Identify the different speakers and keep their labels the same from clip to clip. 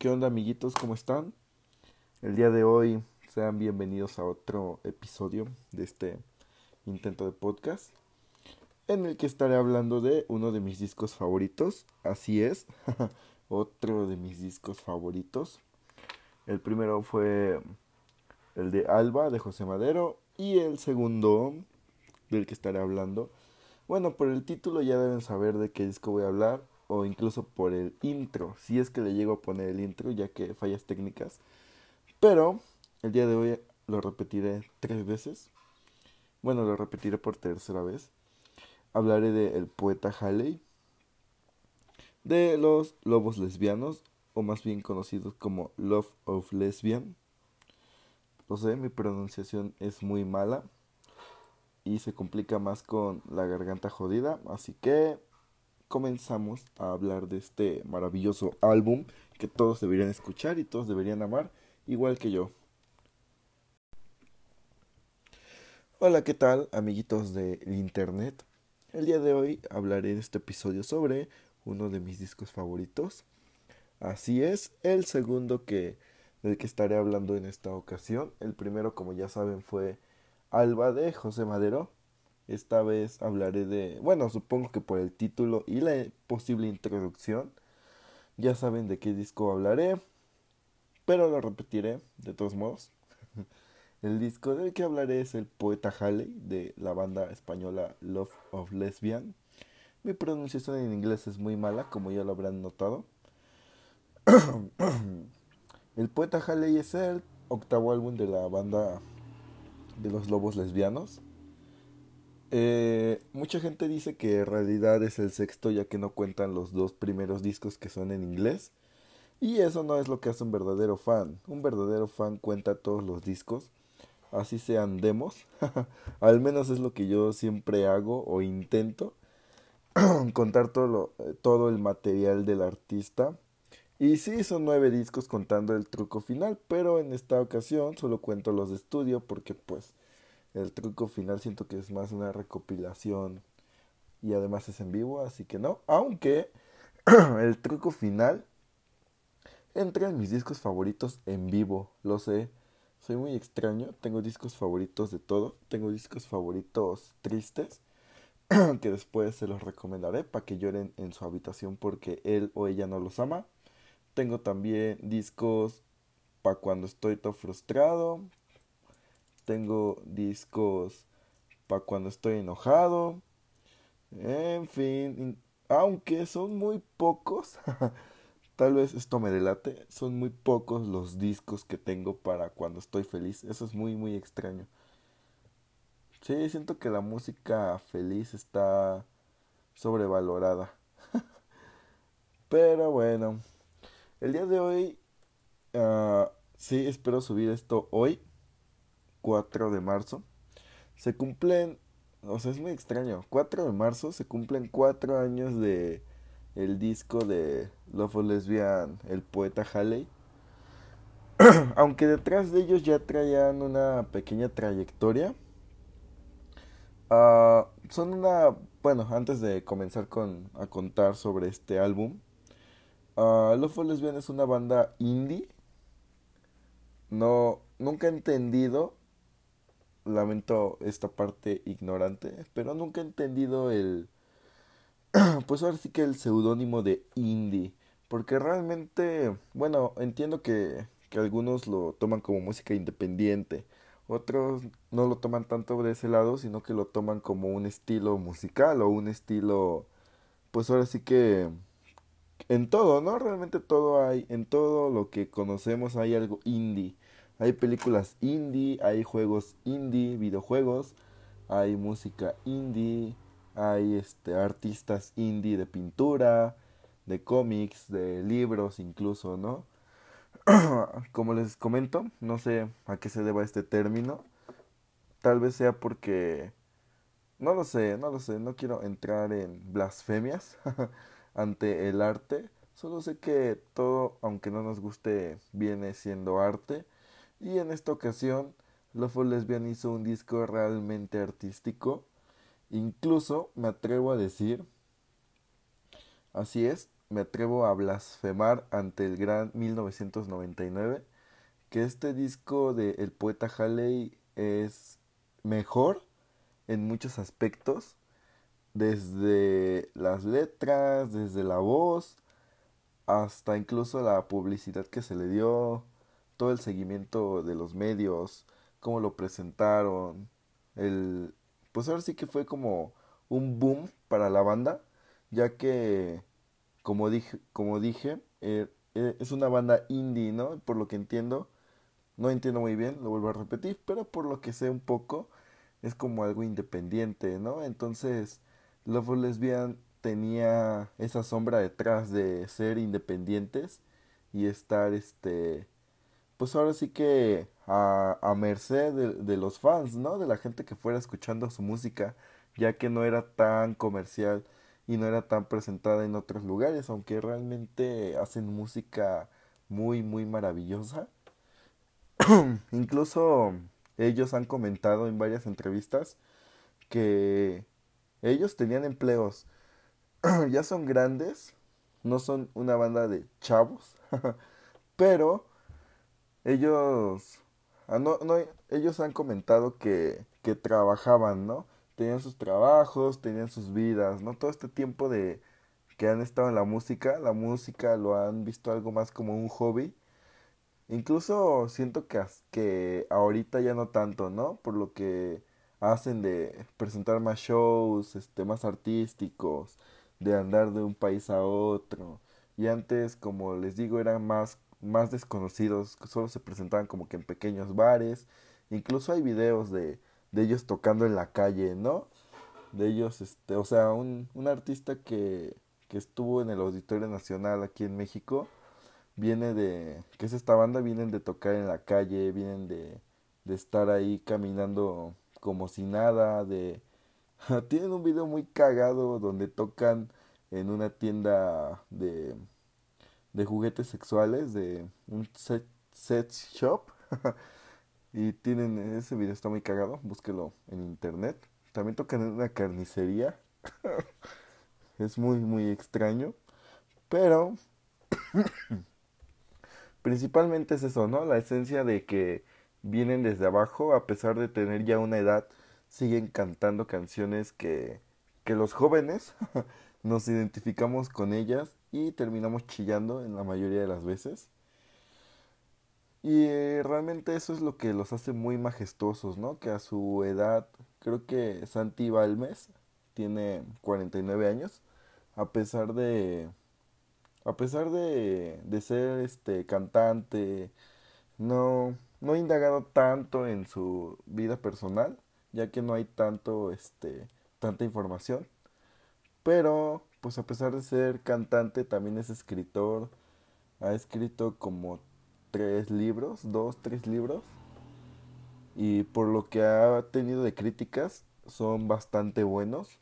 Speaker 1: ¿Qué onda amiguitos? ¿Cómo están? El día de hoy sean bienvenidos a otro episodio de este intento de podcast en el que estaré hablando de uno de mis discos favoritos. Así es, otro de mis discos favoritos. El primero fue el de Alba de José Madero y el segundo del que estaré hablando. Bueno, por el título ya deben saber de qué disco voy a hablar o incluso por el intro, si es que le llego a poner el intro, ya que fallas técnicas. Pero el día de hoy lo repetiré tres veces. Bueno, lo repetiré por tercera vez. Hablaré del el poeta Halley, de los lobos lesbianos, o más bien conocidos como Love of Lesbian. Lo sé, mi pronunciación es muy mala y se complica más con la garganta jodida, así que comenzamos a hablar de este maravilloso álbum que todos deberían escuchar y todos deberían amar, igual que yo. Hola, ¿qué tal, amiguitos del internet? El día de hoy hablaré en este episodio sobre uno de mis discos favoritos. Así es, el segundo que del que estaré hablando en esta ocasión. El primero, como ya saben, fue Alba de José Madero. Esta vez hablaré de, bueno, supongo que por el título y la posible introducción ya saben de qué disco hablaré, pero lo repetiré de todos modos. El disco del que hablaré es el Poeta Halley de la banda española Love of Lesbian. Mi pronunciación en inglés es muy mala, como ya lo habrán notado. el Poeta Halley es el octavo álbum de la banda de los Lobos Lesbianos. Eh, mucha gente dice que en realidad es el sexto ya que no cuentan los dos primeros discos que son en inglés. Y eso no es lo que hace un verdadero fan. Un verdadero fan cuenta todos los discos, así sean demos. Al menos es lo que yo siempre hago o intento. contar todo, todo el material del artista. Y sí, son nueve discos contando el truco final, pero en esta ocasión solo cuento los de estudio porque pues el truco final siento que es más una recopilación y además es en vivo, así que no. Aunque el truco final entra en mis discos favoritos en vivo, lo sé. Soy muy extraño, tengo discos favoritos de todo, tengo discos favoritos tristes que después se los recomendaré para que lloren en su habitación porque él o ella no los ama. Tengo también discos para cuando estoy todo frustrado, tengo discos para cuando estoy enojado. En fin, aunque son muy pocos, tal vez esto me delate, son muy pocos los discos que tengo para cuando estoy feliz. Eso es muy, muy extraño. Sí, siento que la música feliz está sobrevalorada. Pero bueno, el día de hoy, uh, sí, espero subir esto hoy 4 de marzo. Se cumplen, o sea, es muy extraño, 4 de marzo se cumplen 4 años de el disco de Love of Lesbian, el poeta Halley. Aunque detrás de ellos ya traían una pequeña trayectoria. Uh, son una, bueno, antes de comenzar con, a contar sobre este álbum, uh, Love of Lesbian es una banda indie. No, nunca he entendido lamento esta parte ignorante, pero nunca he entendido el, pues ahora sí que el seudónimo de indie, porque realmente, bueno, entiendo que, que algunos lo toman como música independiente, otros no lo toman tanto de ese lado, sino que lo toman como un estilo musical o un estilo, pues ahora sí que en todo, ¿no? Realmente todo hay, en todo lo que conocemos hay algo indie. Hay películas indie, hay juegos indie, videojuegos, hay música indie, hay este artistas indie de pintura, de cómics, de libros incluso, ¿no? Como les comento, no sé a qué se deba este término. Tal vez sea porque no lo sé, no lo sé, no quiero entrar en blasfemias ante el arte. Solo sé que todo, aunque no nos guste, viene siendo arte y en esta ocasión, Lofo Lesbian hizo un disco realmente artístico. Incluso me atrevo a decir, así es, me atrevo a blasfemar ante el gran 1999 que este disco de El poeta Halley es mejor en muchos aspectos, desde las letras, desde la voz, hasta incluso la publicidad que se le dio, todo el seguimiento de los medios, cómo lo presentaron, el pues ahora sí que fue como un boom para la banda, ya que como dije, como dije, eh, eh, es una banda indie, ¿no? Por lo que entiendo, no entiendo muy bien, lo vuelvo a repetir, pero por lo que sé un poco, es como algo independiente, ¿no? Entonces, Love Lesbian tenía esa sombra detrás de ser independientes y estar, este, pues ahora sí que a, merced de los fans, ¿no? De la gente que fuera escuchando su música, ya que no era tan comercial y no era tan presentada en otros lugares, aunque realmente hacen música muy, muy maravillosa. Incluso ellos han comentado en varias entrevistas que ellos tenían empleos. ya son grandes, no son una banda de chavos, pero ellos ah, no, ellos han comentado que, que trabajaban, ¿no? Tenían sus trabajos, tenían sus vidas, ¿no? Todo este tiempo de que han estado en la música, la música lo han visto algo más como un hobby Incluso siento que, que ahorita ya no tanto, ¿no? Por lo que hacen de presentar más shows, este, más artísticos, de andar de un país a otro. Y antes, como les digo, eran más, más desconocidos, solo se presentaban como que en pequeños bares. Incluso hay videos de, de ellos tocando en la calle, ¿no? De ellos, este, o sea, un, un artista que, que estuvo en el Auditorio Nacional aquí en México viene de, ¿qué es esta banda? Vienen de tocar en la calle, vienen de, de estar ahí caminando como si nada, de... Tienen un video muy cagado donde tocan en una tienda de, de juguetes sexuales, de un set, set shop. y tienen, ese video está muy cagado, búsquelo en internet. También tocan en una carnicería. es muy, muy extraño. Pero Principalmente es eso, ¿no? La esencia de que vienen desde abajo, a pesar de tener ya una edad, siguen cantando canciones que, que los jóvenes nos identificamos con ellas y terminamos chillando en la mayoría de las veces. Y eh, realmente eso es lo que los hace muy majestuosos, ¿no? Que a su edad, creo que Santi Balmes tiene 49 años, a pesar de a pesar de, de ser este cantante, no, no he indagado tanto en su vida personal, ya que no hay tanto, este, tanta información. Pero, pues a pesar de ser cantante, también es escritor. Ha escrito como tres libros, dos, tres libros. Y por lo que ha tenido de críticas, son bastante buenos.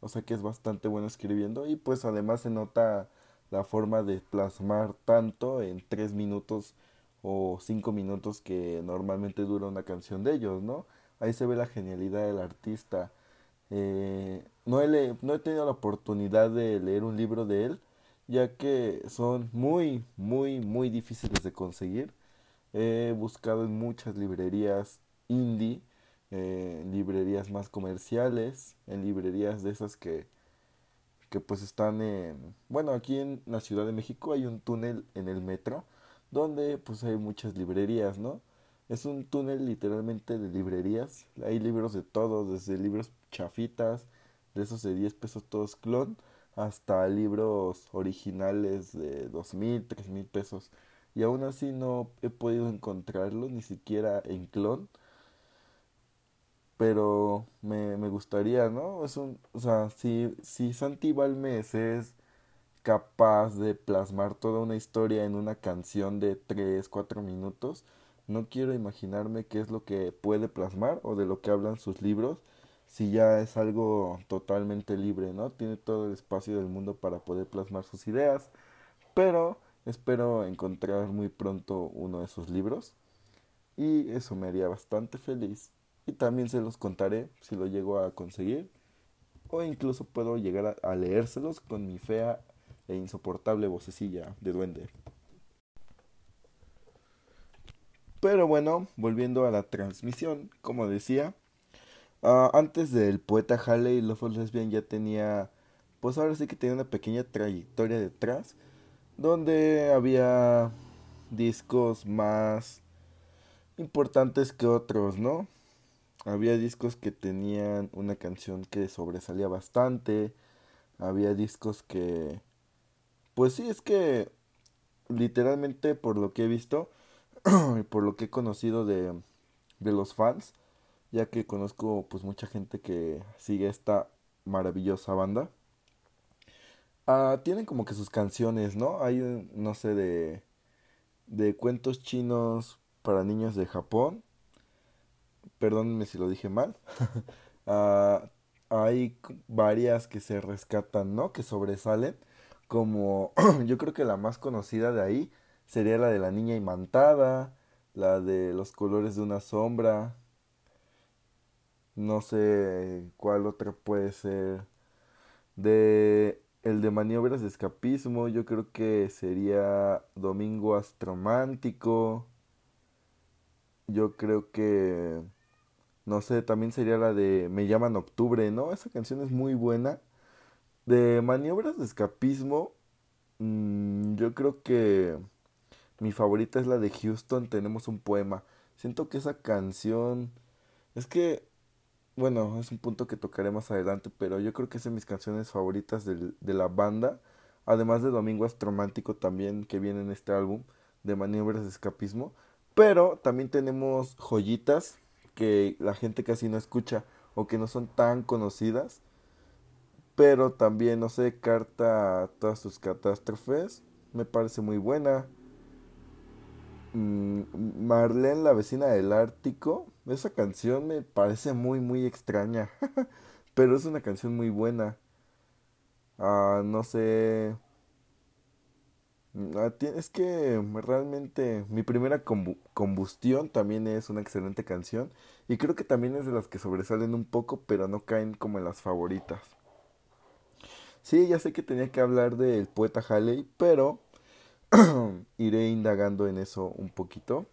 Speaker 1: O sea que es bastante bueno escribiendo. Y pues además se nota la forma de plasmar tanto en tres minutos o cinco minutos que normalmente dura una canción de ellos, ¿no? Ahí se ve la genialidad del artista. Eh, no, he tenido la oportunidad de leer un libro de él, ya que son muy, muy, muy difíciles de conseguir. He buscado en muchas librerías indie, eh, librerías más comerciales, en librerías de esas que que pues están en, bueno, aquí en la Ciudad de México hay un túnel en el metro donde pues hay muchas librerías, ¿no? Es un túnel literalmente de librerías, hay libros de todos, desde libros chafitas, de esos de 10 pesos todos clon, hasta libros originales de dos mil, tres mil pesos. Y aún así no he podido encontrarlo, ni siquiera en clon pero me, me gustaría, ¿no? Es un, o sea, si, si Santi es capaz de plasmar toda una historia en una canción de 3, 4 minutos, no quiero imaginarme qué es lo que puede plasmar o de lo que hablan sus libros, si ya es algo totalmente libre, ¿no? Tiene todo el espacio del mundo para poder plasmar sus ideas, pero espero encontrar muy pronto uno de sus libros y eso me haría bastante feliz y también se los contaré si lo llego a conseguir o incluso puedo llegar a, leérselos con mi fea e insoportable vocecilla de duende. Pero bueno, volviendo a la transmisión, como decía, uh, antes del poeta Halley, Love Lesbian ya tenía, pues ahora sí que tenía una pequeña trayectoria detrás, donde había discos más importantes que otros, ¿no? Había discos que tenían una canción que sobresalía bastante, había discos que, pues sí, es que literalmente por lo que he visto, y por lo que he conocido de, de los fans, ya que conozco pues mucha gente que sigue esta maravillosa banda. Uh, tienen como que sus canciones, ¿no? Hay, no sé, de, de cuentos chinos para niños de Japón. Perdónenme si lo dije mal. uh, hay varias que se rescatan, ¿no? Que sobresalen. Como yo creo que la más conocida de ahí sería la de la niña imantada, la de los colores de una sombra. No sé cuál otra puede ser. De el de maniobras de escapismo, yo creo que sería Domingo Astromántico. Yo creo que no sé, también sería la de Me llaman Octubre, ¿no? Esa canción es muy buena. De maniobras de escapismo, mmm, yo creo que mi favorita es la de Houston, tenemos un poema. Siento que esa canción... Es que, bueno, es un punto que tocaré más adelante, pero yo creo que es de mis canciones favoritas de la banda. Además de Domingo Astromántico también, que viene en este álbum, de Maniobras de Escapismo. Pero también tenemos joyitas que la gente casi no escucha o que no son tan conocidas. Pero también, no sé, Carta a todas sus catástrofes. Me parece muy buena. Mm, Marlene, la vecina del Ártico. Esa canción me parece muy, muy extraña. Pero es una canción muy buena. Ah, no sé. Mm, ah, es que realmente mi primera combustión también es una excelente canción. Y creo que también es de las que sobresalen un poco, pero no caen como en las favoritas. Sí, ya sé que tenía que hablar del poeta Halley, pero iré indagando en eso un poquito,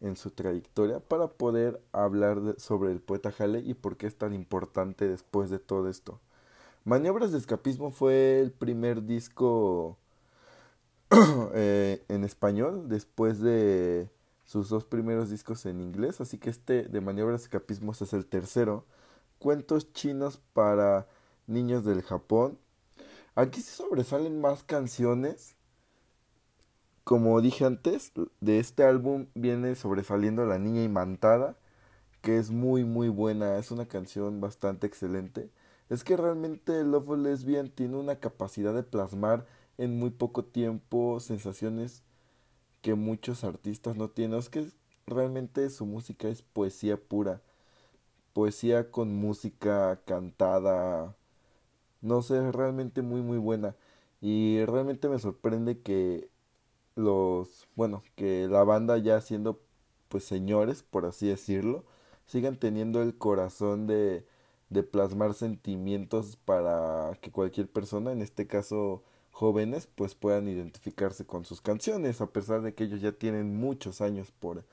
Speaker 1: en su trayectoria, para poder hablar sobre el poeta Halley y por qué es tan importante después de todo esto. Maniobras de Escapismo fue el primer disco eh, en español después de sus dos primeros discos en inglés, así que este de Maniobras de Escapismo es el tercero. Cuentos chinos para niños del Japón. Aquí sí sobresalen más canciones como dije antes, de este álbum viene sobresaliendo La Niña Imantada, que es muy muy buena, es una canción bastante excelente. Es que realmente Love Lesbian tiene una capacidad de plasmar en muy poco tiempo sensaciones que muchos artistas no tienen. Es que realmente su música es poesía pura. Poesía con música cantada. No sé, realmente muy muy buena. Y realmente me sorprende que los, bueno, que la banda ya siendo pues señores, por así decirlo, sigan teniendo el corazón de, de plasmar sentimientos para que cualquier persona, en este caso jóvenes, pues puedan identificarse con sus canciones, a pesar de que ellos ya tienen muchos años por,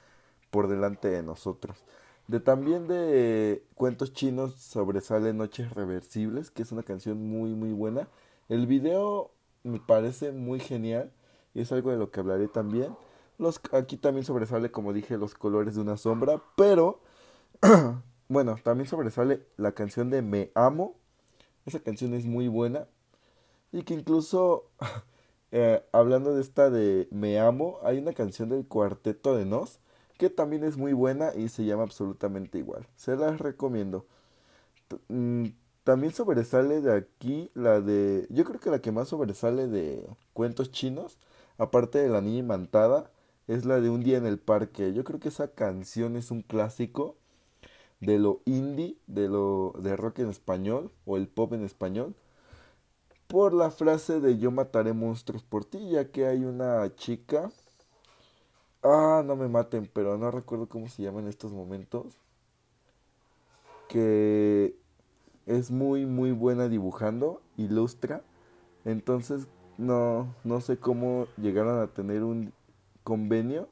Speaker 1: por delante de nosotros. De también de cuentos chinos sobresale Noches Reversibles, que es una canción muy muy buena. El video me parece muy genial y es algo de lo que hablaré también. Los, aquí también sobresale, como dije, los colores de una sombra, pero bueno, también sobresale la canción de Me Amo. Esa canción es muy buena y que incluso eh, hablando de esta de Me Amo, hay una canción del cuarteto de Nos que también es muy buena y se llama absolutamente igual. Se las recomiendo. Mm, también sobresale de aquí la de... Yo creo que la que más sobresale de cuentos chinos aparte de La Niña Imantada, es la de Un Día en el Parque. Yo creo que esa canción es un clásico de lo indie, de lo de rock en español o el pop en español. Por la frase de yo mataré monstruos por ti, ya que hay una chica. Ah, no me maten, pero no recuerdo cómo se llama en estos momentos. Que es muy, muy buena dibujando, ilustra. Entonces no, no sé cómo llegaron a tener un convenio.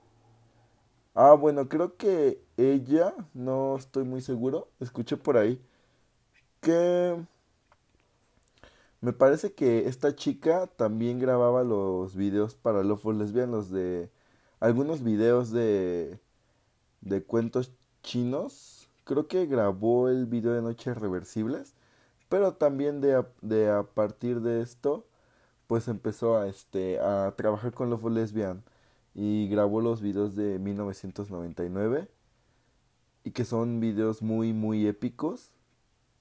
Speaker 1: Ah, bueno, creo que ella, no estoy muy seguro, escuché por ahí que me parece que esta chica también grababa los videos para Love for Lesbianos de algunos videos de de cuentos chinos. Creo que grabó el video de Noches Reversibles, pero también de a partir de esto pues empezó a este a trabajar con Love Lesbian y grabó los videos de 1999 y que son videos muy muy épicos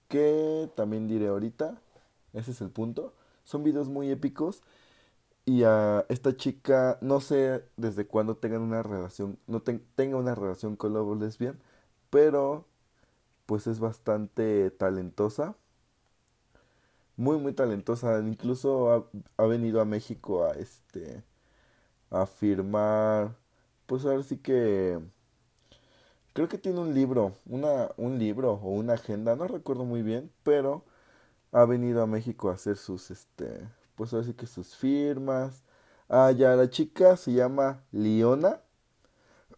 Speaker 1: que también diré ahorita ese es el punto. Son videos muy épicos. Y a esta chica, no sé desde cuándo tengan una relación, no tenga una relación con Lobo Lesbian, pero pues es bastante talentosa. Muy, muy talentosa. Incluso ha, ha venido a México a este a firmar. Pues ahora sí que. Creo que tiene un libro. Una, un libro o una agenda. No recuerdo muy bien. Pero ha venido a México a hacer sus, este, pues así que sus firmas. Ah, ya, la chica se llama Liona.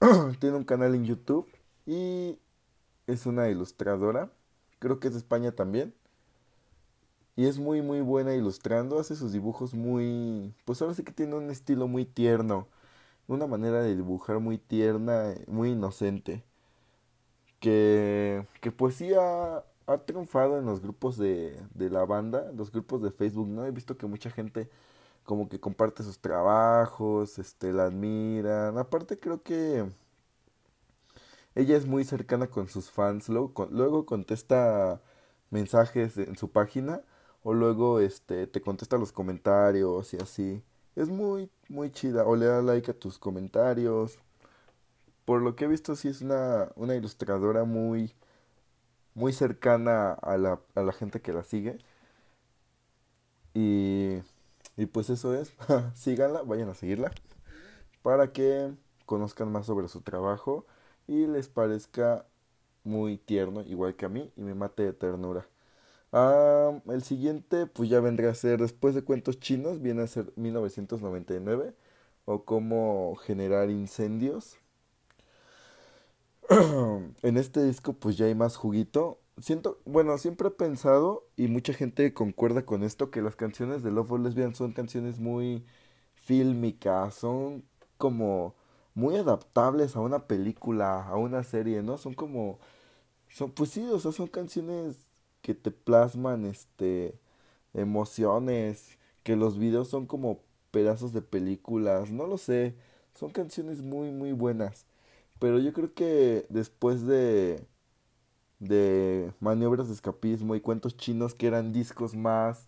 Speaker 1: Tiene un canal en YouTube y es una ilustradora. Creo que es de España también. Y es muy, muy buena ilustrando. Hace sus dibujos muy... Pues ahora sí que tiene un estilo muy tierno. Una manera de dibujar muy tierna, muy inocente. Que, que pues sí ha, ha triunfado en los grupos de, de la banda, los grupos de Facebook, ¿no? He visto que mucha gente como que comparte sus trabajos, este, la admiran. Aparte creo que ella es muy cercana con sus fans, luego, luego contesta mensajes en su página o luego este te contesta los comentarios y así. Es muy muy chida o le da like a tus comentarios. Por lo que he visto sí es una una ilustradora muy muy cercana a la, a la gente que la sigue. Y, y pues eso es, síganla, vayan a seguirla, para que conozcan más sobre su trabajo y les parezca muy tierno, igual que a mí, y me mate de ternura. Ah, el siguiente, pues ya vendrá a ser, después de cuentos chinos, viene a ser 1999, o cómo generar incendios. en este disco pues ya hay más juguito. Siento, bueno, siempre he pensado y mucha gente concuerda con esto que las canciones de Love for Lesbian son canciones muy fílmicas, son como muy adaptables a una película, a una serie, ¿no? Son como son pues sí, o sea, son canciones que te plasman este emociones, que los videos son como pedazos de películas, no lo sé, son canciones muy muy buenas. Pero yo creo que después de, de maniobras de escapismo y cuentos chinos que eran discos más,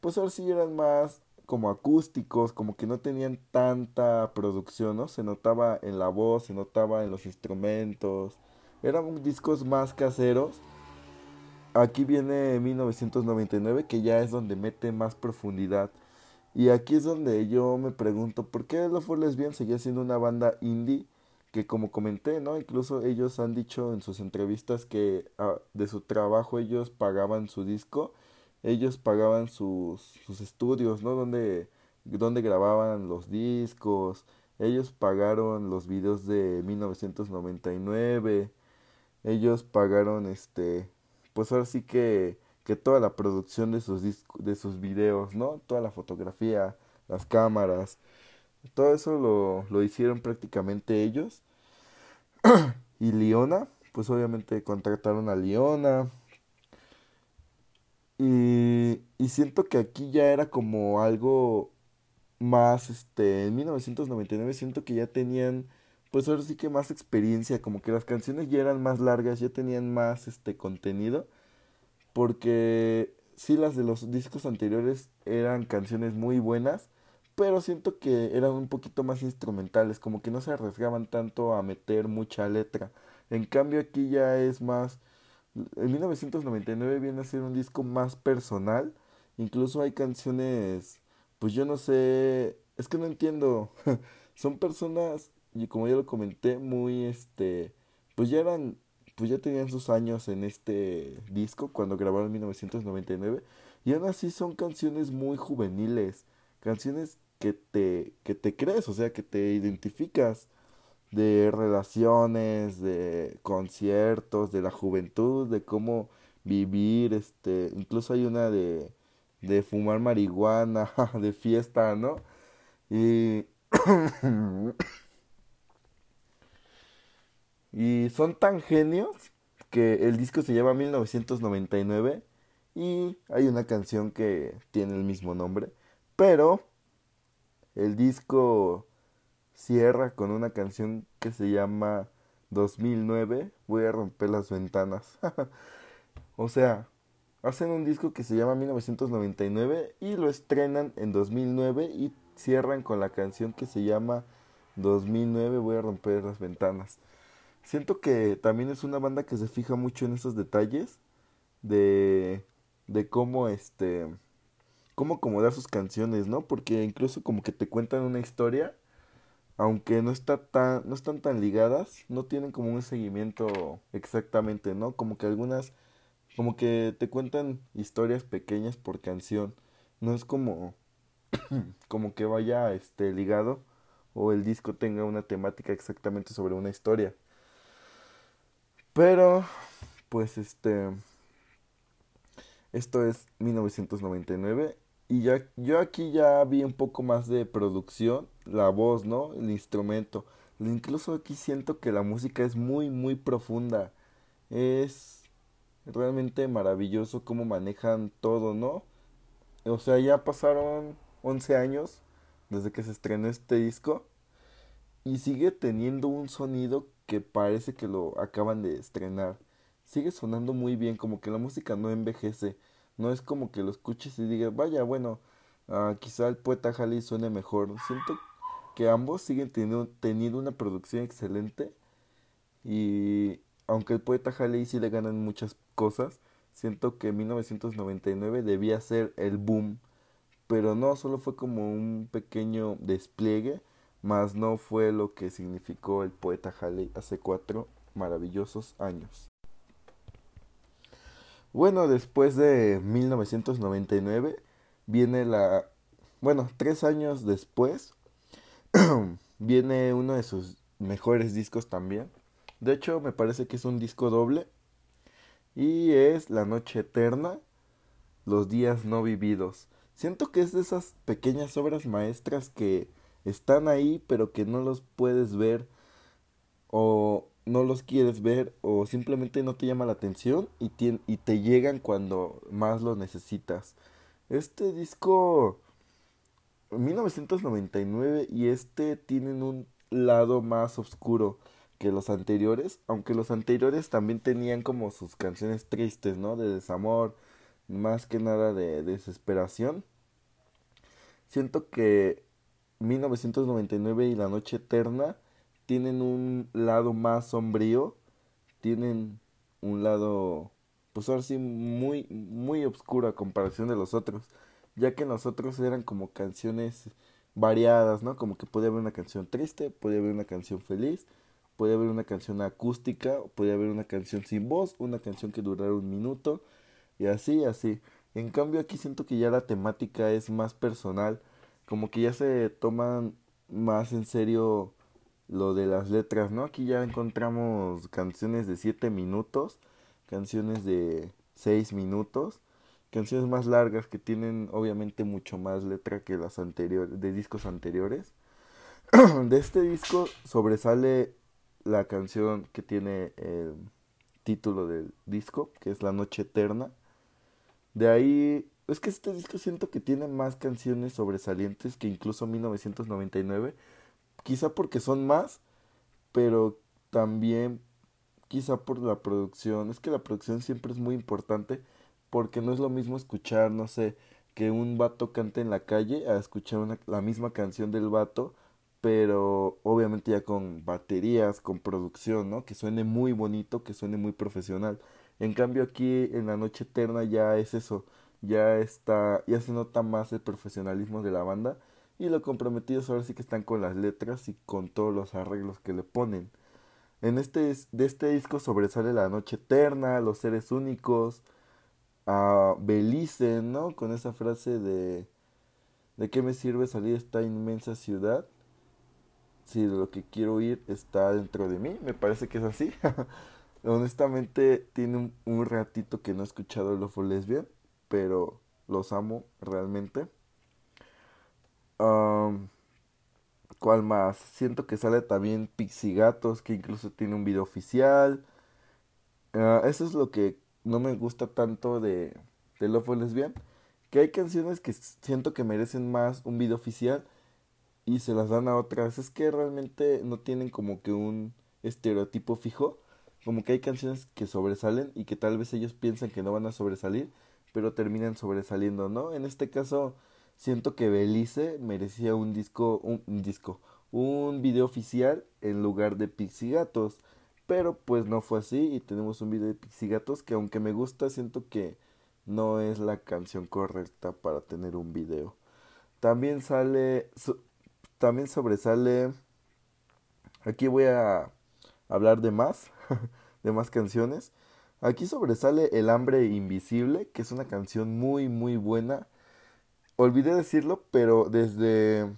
Speaker 1: pues ahora sí eran más como acústicos, como que no tenían tanta producción, ¿no? Se notaba en la voz, se notaba en los instrumentos, eran discos más caseros. Aquí viene 1999, que ya es donde mete más profundidad. Y aquí es donde yo me pregunto, ¿por qué Love for Lesbian seguía siendo una banda indie? que como comenté, ¿no? Incluso ellos han dicho en sus entrevistas que ah, de su trabajo ellos pagaban su disco, ellos pagaban sus, sus estudios, ¿no? Donde, donde grababan los discos, ellos pagaron los videos de 1999, ellos pagaron este, pues ahora sí que, que toda la producción de sus, de sus videos, ¿no? Toda la fotografía, las cámaras, todo eso lo, lo hicieron prácticamente ellos. y Liona, pues obviamente contrataron a Liona. Y, y siento que aquí ya era como algo más, este, en 1999 siento que ya tenían, pues ahora sí que más experiencia, como que las canciones ya eran más largas, ya tenían más, este, contenido. Porque sí, las de los discos anteriores eran canciones muy buenas pero siento que eran un poquito más instrumentales, como que no se arriesgaban tanto a meter mucha letra. En cambio aquí ya es más, en 1999 viene a ser un disco más personal, incluso hay canciones, pues yo no sé, es que no entiendo, son personas, y como ya lo comenté, muy este, pues ya eran, pues ya tenían sus años en este disco cuando grabaron en 1999, y aún así son canciones muy juveniles canciones que te, que te crees, o sea, que te identificas de relaciones, de conciertos, de la juventud, de cómo vivir, este, incluso hay una de, de fumar marihuana, de fiesta, ¿no? Y, y son tan genios que el disco se llama 1999 y hay una canción que tiene el mismo nombre, pero el disco cierra con una canción que se llama 2009, voy a romper las ventanas. o sea, hacen un disco que se llama 1999 y lo estrenan en 2009 y cierran con la canción que se llama 2009, voy a romper las ventanas. Siento que también es una banda que se fija mucho en esos detalles de de cómo este cómo acomodar sus canciones, ¿no? Porque incluso como que te cuentan una historia, aunque no está tan no están tan ligadas, no tienen como un seguimiento exactamente, ¿no? Como que algunas como que te cuentan historias pequeñas por canción. No es como como que vaya este ligado o el disco tenga una temática exactamente sobre una historia. Pero pues este esto es 1999 y ya yo aquí ya vi un poco más de producción, la voz, ¿no? El instrumento. Incluso aquí siento que la música es muy muy profunda. Es realmente maravilloso cómo manejan todo, ¿no? O sea, ya pasaron 11 años desde que se estrenó este disco y sigue teniendo un sonido que parece que lo acaban de estrenar sigue sonando muy bien, como que la música no envejece. No es como que lo escuches y digas, vaya, bueno, uh, quizá el poeta Halley suene mejor. Siento que ambos siguen teniendo, teniendo una producción excelente. Y aunque el poeta Halley sí le ganan muchas cosas, siento que 1999 debía ser el boom. Pero no, solo fue como un pequeño despliegue, más no fue lo que significó el poeta Halley hace cuatro maravillosos años. Bueno, después de 1999 viene la... Bueno, tres años después viene uno de sus mejores discos también. De hecho, me parece que es un disco doble. Y es La Noche Eterna, Los Días No Vividos. Siento que es de esas pequeñas obras maestras que están ahí, pero que no los puedes ver o no los quieres ver o simplemente no te llama la atención y, y te llegan cuando más lo necesitas. Este disco 1999 y este tienen un lado más oscuro que los anteriores, aunque los anteriores también tenían como sus canciones tristes, ¿no? De desamor, más que nada de desesperación. Siento que 1999 y La Noche Eterna tienen un lado más sombrío, tienen un lado, pues ahora sí, muy, muy oscuro a comparación de los otros, ya que los otros eran como canciones variadas, ¿no? Como que podía haber una canción triste, podía haber una canción feliz, podía haber una canción acústica, podía haber una canción sin voz, una canción que durara un minuto, y así, así. En cambio aquí siento que ya la temática es más personal, como que ya se toman más en serio lo de las letras, ¿no? Aquí ya encontramos canciones de 7 minutos, canciones de 6 minutos, canciones más largas que tienen obviamente mucho más letra que las anteriores, de discos anteriores. de este disco sobresale la canción que tiene el título del disco, que es La Noche Eterna. De ahí, es que este disco siento que tiene más canciones sobresalientes que incluso 1999 quizá porque son más, pero también quizá por la producción. Es que la producción siempre es muy importante porque no es lo mismo escuchar, no sé, que un vato cante en la calle a escuchar una, la misma canción del vato, pero obviamente ya con baterías, con producción, ¿no? Que suene muy bonito, que suene muy profesional. En cambio aquí en la noche eterna ya es eso, ya está, ya se nota más el profesionalismo de la banda y lo comprometidos ahora sí que están con las letras y con todos los arreglos que le ponen. En este, de este disco sobresale La Noche Eterna, Los Seres Únicos, a Belice, ¿no? Con esa frase de, ¿De qué me sirve salir a esta inmensa ciudad si lo que quiero ir está dentro de mí? Me parece que es así. Honestamente, tiene un, ratito que no he escuchado Lofo Lesbian, pero los amo realmente. ¿Cuál más? Siento que sale también Pixigatos, que incluso tiene un video oficial. Ah, eso es lo que no me gusta tanto de, de Love Lesbian. Que hay canciones que siento que merecen más un video oficial y se las dan a otras. Es que realmente no tienen como que un estereotipo fijo. Como que hay canciones que sobresalen y que tal vez ellos piensan que no van a sobresalir, pero terminan sobresaliendo, ¿no? En este caso siento que Belice merecía un disco, un, disco, un video oficial en lugar de Pixigatos. Pero pues no fue así y tenemos un video de Pixigatos que aunque me gusta siento que no es la canción correcta para tener un video. También sale, también sobresale, aquí voy a hablar de más, de más canciones. Aquí sobresale El hambre invisible, que es una canción muy muy buena olvidé decirlo, pero desde,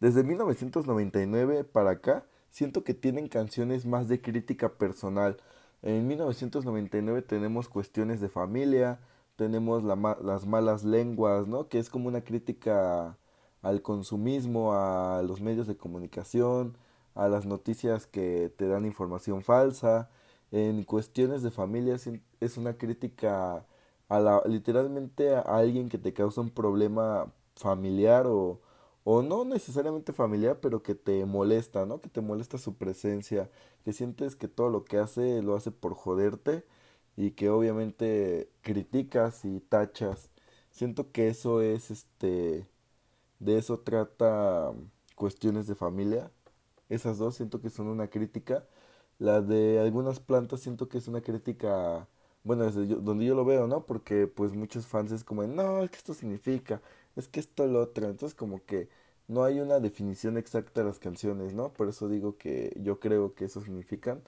Speaker 1: desde 1999 para acá, siento que tienen canciones más de crítica personal. En 1999 tenemos cuestiones de familia, tenemos las malas lenguas, ¿no? Que es como una crítica al consumismo, a los medios de comunicación, a las noticias que te dan información falsa. En cuestiones de familia es una crítica a la, literalmente a alguien que te causa un problema familiar o, o no necesariamente familiar, pero que te molesta, ¿no? Que te molesta su presencia, que sientes que todo lo que hace lo hace por joderte y que obviamente criticas y tachas. Siento que eso es este de eso trata cuestiones de familia. Esas dos siento que son una crítica. La de algunas plantas siento que es una crítica bueno, desde donde yo lo veo, ¿no? Porque pues muchos fans es como, no, es que esto significa, es que esto lo otro, entonces como que no hay una definición exacta de las canciones, ¿no? Por eso digo que yo creo que eso significan.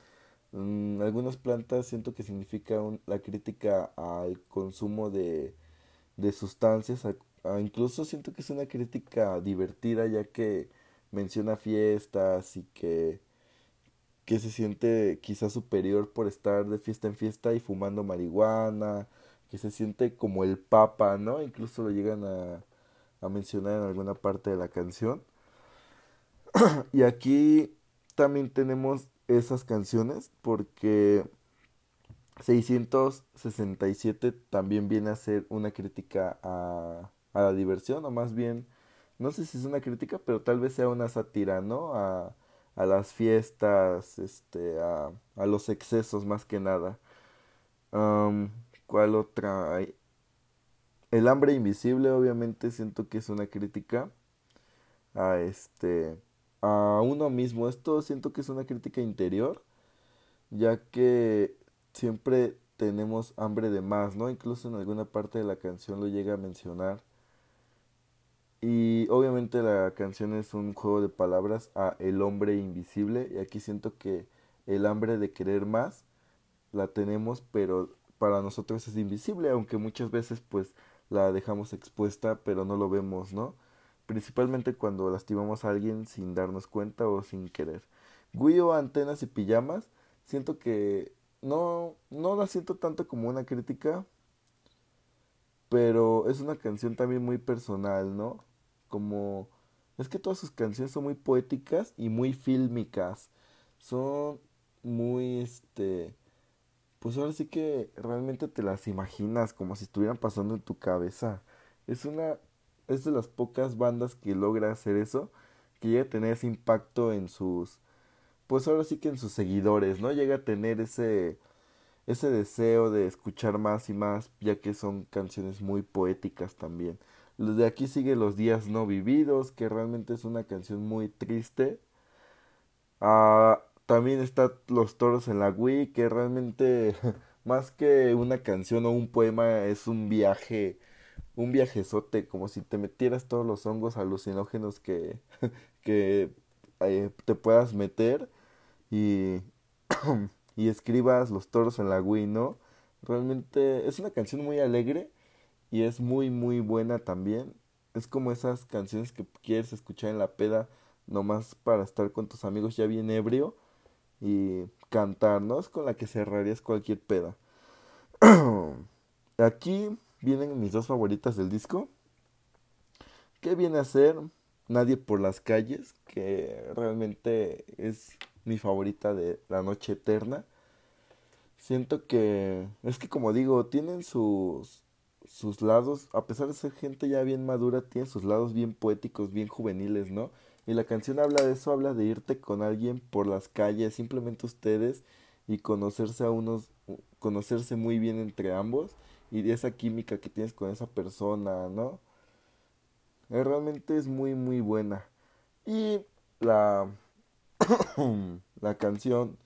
Speaker 1: Mm, algunas plantas siento que significa la crítica al consumo de, de sustancias, incluso siento que es una crítica divertida ya que menciona fiestas y que que se siente quizás superior por estar de fiesta en fiesta y fumando marihuana, que se siente como el papa, ¿no? Incluso lo llegan a, a mencionar en alguna parte de la canción. y aquí también tenemos esas canciones porque 667 también viene a ser una crítica a, a la diversión, o más bien, no sé si es una crítica, pero tal vez sea una sátira, ¿no? A, a las fiestas, este, a, a los excesos más que nada. ¿Cuál otra hay? El hambre invisible, obviamente, siento que es una crítica a este, a uno mismo. Esto siento que es una crítica interior, ya que siempre tenemos hambre de más, ¿no? Incluso en alguna parte de la canción lo llega a mencionar y obviamente la canción es un juego de palabras a El hombre invisible. Y aquí siento que el hambre de querer más la tenemos, pero para nosotros es invisible, aunque muchas veces pues la dejamos expuesta, pero no lo vemos, ¿no? Principalmente cuando lastimamos a alguien sin darnos cuenta o sin querer. Guio, antenas y pijamas, siento que no, no la siento tanto como una crítica, pero es una canción también muy personal, ¿no? Como es que todas sus canciones son muy poéticas y muy fílmicas. Son muy este pues ahora sí que realmente te las imaginas como si estuvieran pasando en tu cabeza. Es una es de las pocas bandas que logra hacer eso, que llega a tener ese impacto en sus pues ahora sí que en sus seguidores, ¿no? Llega a tener ese ese deseo de escuchar más y más, ya que son canciones muy poéticas también. De aquí sigue Los días no vividos, que realmente es una canción muy triste. Ah, también está Los toros en la Wii, que realmente más que una canción o un poema es un viaje, un viajezote, como si te metieras todos los hongos alucinógenos que, que eh, te puedas meter y, y escribas Los toros en la Wii, ¿no? Realmente es una canción muy alegre y es muy muy buena también. Es como esas canciones que quieres escuchar en la peda nomás para estar con tus amigos ya bien ebrio y cantar, ¿no? Es con la que cerrarías cualquier peda. Aquí vienen mis dos favoritas del disco. ¿Qué viene a ser? Nadie por las calles, que realmente es mi favorita de La Noche Eterna. Siento que es que como digo, tienen sus sus lados, a pesar de ser gente ya bien madura, tienen sus lados bien poéticos, bien juveniles, ¿no? Y la canción habla de eso, habla de irte con alguien por las calles, simplemente ustedes y conocerse a unos, conocerse muy bien entre ambos y de esa química que tienes con esa persona, ¿no? Eh, realmente es muy muy buena. Y la la canción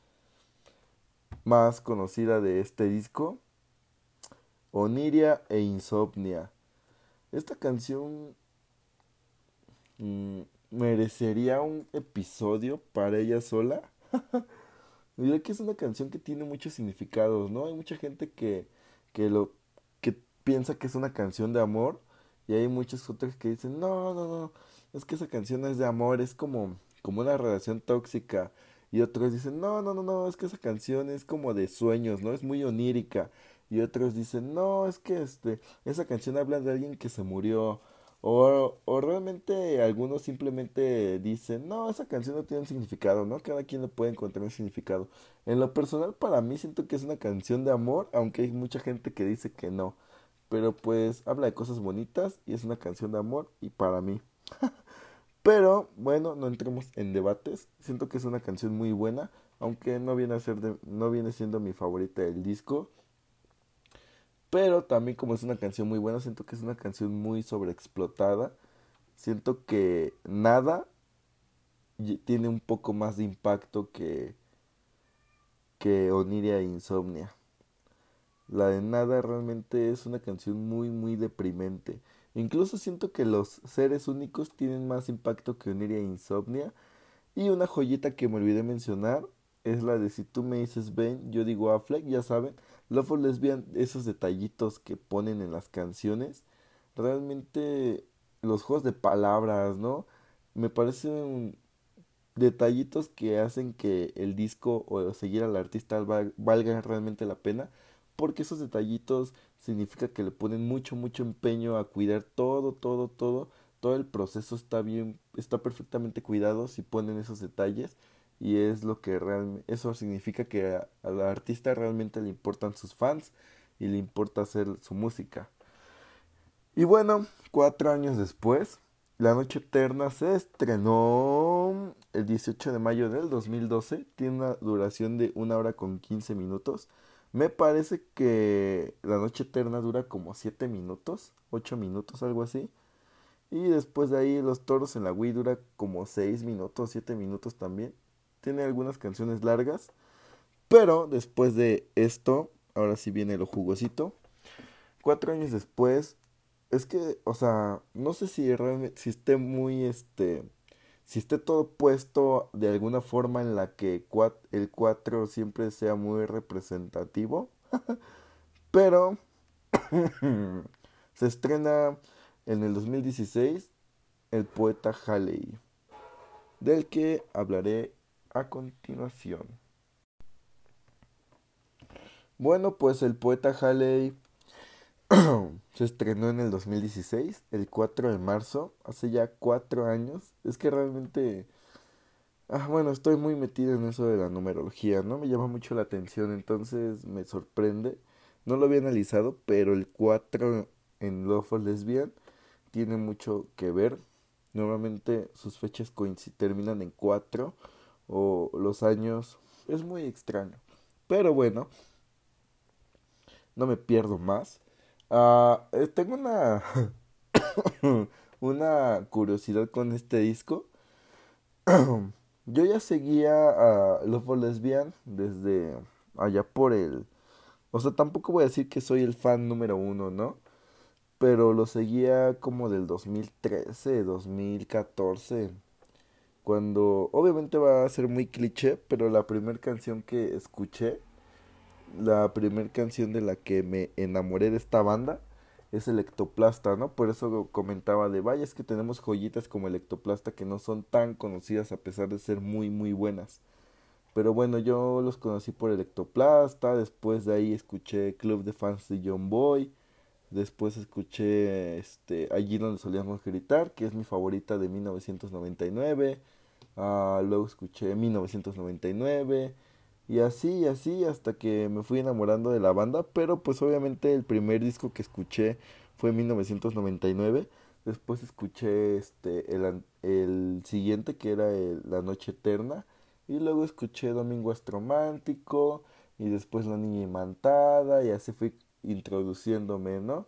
Speaker 1: más conocida de este disco Oniria e Insomnia. Esta canción mm, merecería un episodio para ella sola. Mira que es una canción que tiene muchos significados, ¿no? Hay mucha gente que, que lo que piensa que es una canción de amor y hay muchos otros que dicen, "No, no, no, es que esa canción es de amor, es como como una relación tóxica." Y otros dicen, "No, no, no, no, es que esa canción es como de sueños, ¿no? Es muy onírica." Y otros dicen, "No, es que este esa canción habla de alguien que se murió." O, o realmente algunos simplemente dicen, no, esa canción no tiene un significado, ¿no? Cada quien le puede encontrar un significado. En lo personal, para mí siento que es una canción de amor, aunque hay mucha gente que dice que no. Pero pues habla de cosas bonitas y es una canción de amor y para mí. Pero bueno, no entremos en debates. Siento que es una canción muy buena, aunque no viene a ser de, no viene siendo mi favorita del disco. Pero también como es una canción muy buena, siento que es una canción muy sobreexplotada. Siento que nada tiene un poco más de impacto que, que Oniria e Insomnia. La de nada realmente es una canción muy muy deprimente. Incluso siento que los seres únicos tienen más impacto que Oniria e Insomnia. Y una joyita que me olvidé mencionar es la de si tú me dices Ben, yo digo Affleck, ya saben. Love for Lesbian, esos detallitos que ponen en las canciones, realmente los juegos de palabras, ¿no? Me parecen detallitos que hacen que el disco o seguir al artista valga realmente la pena, porque esos detallitos significa que le ponen mucho, mucho empeño a cuidar todo, todo, todo, todo el proceso está bien, está perfectamente cuidado si ponen esos detalles y es lo que realmente eso significa que al artista realmente le importan sus fans y le importa hacer su música. Y bueno, cuatro años después, La Noche Eterna se estrenó el 18 de mayo del 2012. Tiene una duración de una hora con 15 minutos. Me parece que La Noche Eterna dura como 7 minutos, 8 minutos, algo así. Y después de ahí Los Toros en la Wii dura como 6 minutos, 7 minutos también tiene algunas canciones largas, pero después de esto, ahora sí viene lo jugosito. Cuatro años después, es que, o sea, no sé si realmente, si esté muy, este, si esté todo puesto de alguna forma en la que el 4 siempre sea muy representativo, pero se estrena en el 2016 el poeta Halley, del que hablaré a continuación. Bueno, pues el poeta Halley se estrenó en el 2016, el 4 de marzo, hace ya cuatro años. Es que realmente... Ah, bueno, estoy muy metido en eso de la numerología, ¿no? Me llama mucho la atención, entonces me sorprende. No lo había analizado, pero el 4 en Love for Lesbian tiene mucho que ver. Normalmente sus fechas terminan en 4 o los años. Es muy extraño. Pero bueno, no me pierdo más. Ah, eh, tengo una, una curiosidad con este disco. Yo ya seguía a Love Lesbian desde allá por el... O sea, tampoco voy a decir que soy el fan número uno, ¿no? Pero lo seguía como del 2013, 2014 cuando obviamente va a ser muy cliché, pero la primera canción que escuché, la primera canción de la que me enamoré de esta banda, es el ectoplasta, ¿no? Por eso comentaba de, vaya, es que tenemos joyitas como el ectoplasta que no son tan conocidas a pesar de ser muy, muy buenas. Pero bueno, yo los conocí por el ectoplasta, después de ahí escuché Club de Fans de John Boy, después escuché este, Allí donde solíamos gritar, que es mi favorita de 1999, ah, luego escuché 1999, y así, y así, hasta que me fui enamorando de la banda. Pero pues obviamente el primer disco que escuché fue en 1999. Después escuché este el, el siguiente que era La Noche Eterna. Y luego escuché Domingo Astromántico. Y después La Niña Imantada. Y así fui introduciéndome, ¿no?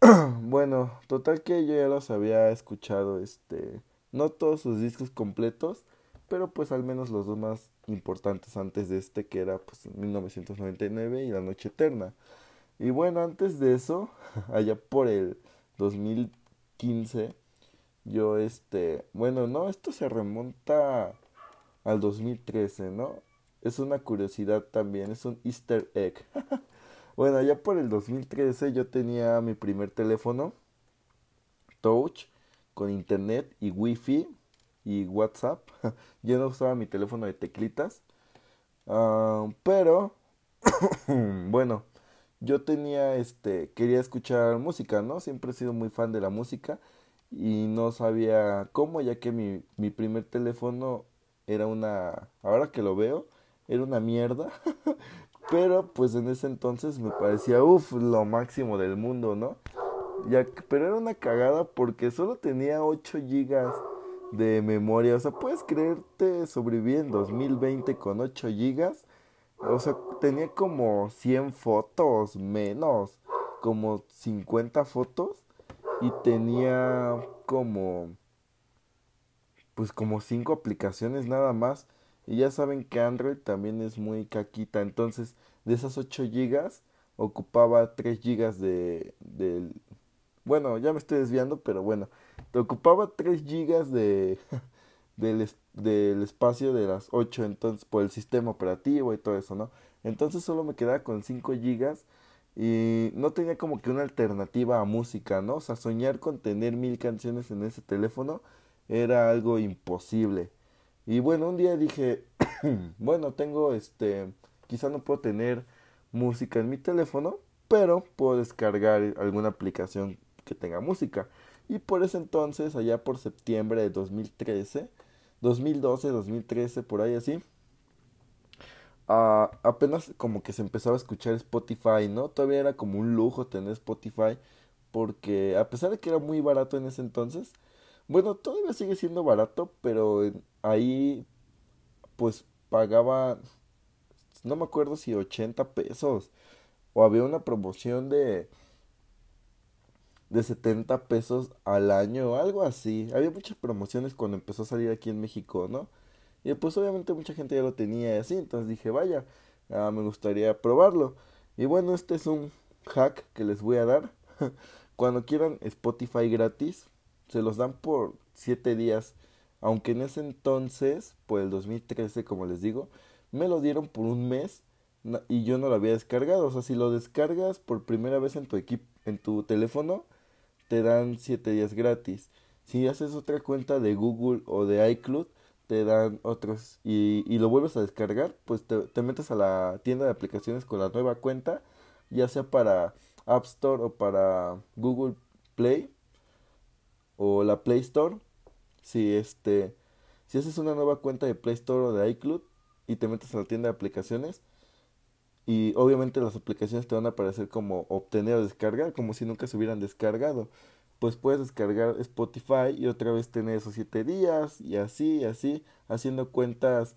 Speaker 1: bueno, total que yo ya los había escuchado, este, no todos sus discos completos, pero pues al menos los dos más importantes antes de este que era pues 1999 y La Noche Eterna. Y bueno, antes de eso, allá por el 2015, yo este, bueno, no, esto se remonta al 2013, ¿no? Es una curiosidad también, es un easter egg. bueno, allá por el 2013 yo tenía mi primer teléfono touch con internet y wifi y WhatsApp. Yo no usaba mi teléfono de teclitas. Ah, pero, bueno, yo tenía, este, quería escuchar música, ¿no? Siempre he sido muy fan de la música y no sabía cómo, ya que mi, mi primer teléfono era una, ahora que lo veo, era una mierda. pero pues en ese entonces me parecía, uff, lo máximo del mundo, ¿no? Ya, pero era una cagada porque solo tenía 8 gigas de memoria. O sea, puedes creerte sobreviví en 2020 con 8 gigas. O sea, tenía como 100 fotos menos, como 50 fotos. Y tenía como, pues como 5 aplicaciones nada más. Y ya saben que Android también es muy caquita. Entonces, de esas 8 gigas, ocupaba 3 gigas de, del... Bueno, ya me estoy desviando, pero bueno te ocupaba 3 gigas de, del, del espacio de las 8 entonces por el sistema operativo y todo eso, ¿no? Entonces solo me quedaba con 5 gigas y no tenía como que una alternativa a música, ¿no? O sea, soñar con tener mil canciones en ese teléfono era algo imposible. Y bueno, un día dije, bueno, tengo este, quizá no puedo tener música en mi teléfono, pero puedo descargar alguna aplicación que tenga música. Y por ese entonces, allá por septiembre de 2013, 2012, 2013, por ahí así, uh, apenas como que se empezaba a escuchar Spotify, ¿no? Todavía era como un lujo tener Spotify, porque a pesar de que era muy barato en ese entonces, bueno, todavía sigue siendo barato, pero ahí pues pagaba, no me acuerdo si 80 pesos, o había una promoción de de 70 pesos al año o algo así. Había muchas promociones cuando empezó a salir aquí en México, ¿no? Y pues obviamente mucha gente ya lo tenía y así, entonces dije, vaya, ah, me gustaría probarlo. Y bueno, este es un hack que les voy a dar. cuando quieran Spotify gratis, se los dan por 7 días. Aunque en ese entonces, por el 2013, como les digo, me lo dieron por un mes y yo no lo había descargado. O sea, si lo descargas por primera vez en tu equipo, en tu teléfono, te dan 7 días gratis. Si haces otra cuenta de Google o de iCloud, te dan otros y, y lo vuelves a descargar, pues te, te, metes a la tienda de aplicaciones con la nueva cuenta, ya sea para App Store o para Google Play o la Play Store. Si este si haces una nueva cuenta de Play Store o de iCloud y te metes a la tienda de aplicaciones, y obviamente las aplicaciones te van a aparecer como obtener o descargar, como si nunca se hubieran descargado. Pues puedes descargar Spotify y otra vez tener esos 7 días y así, y así, haciendo cuentas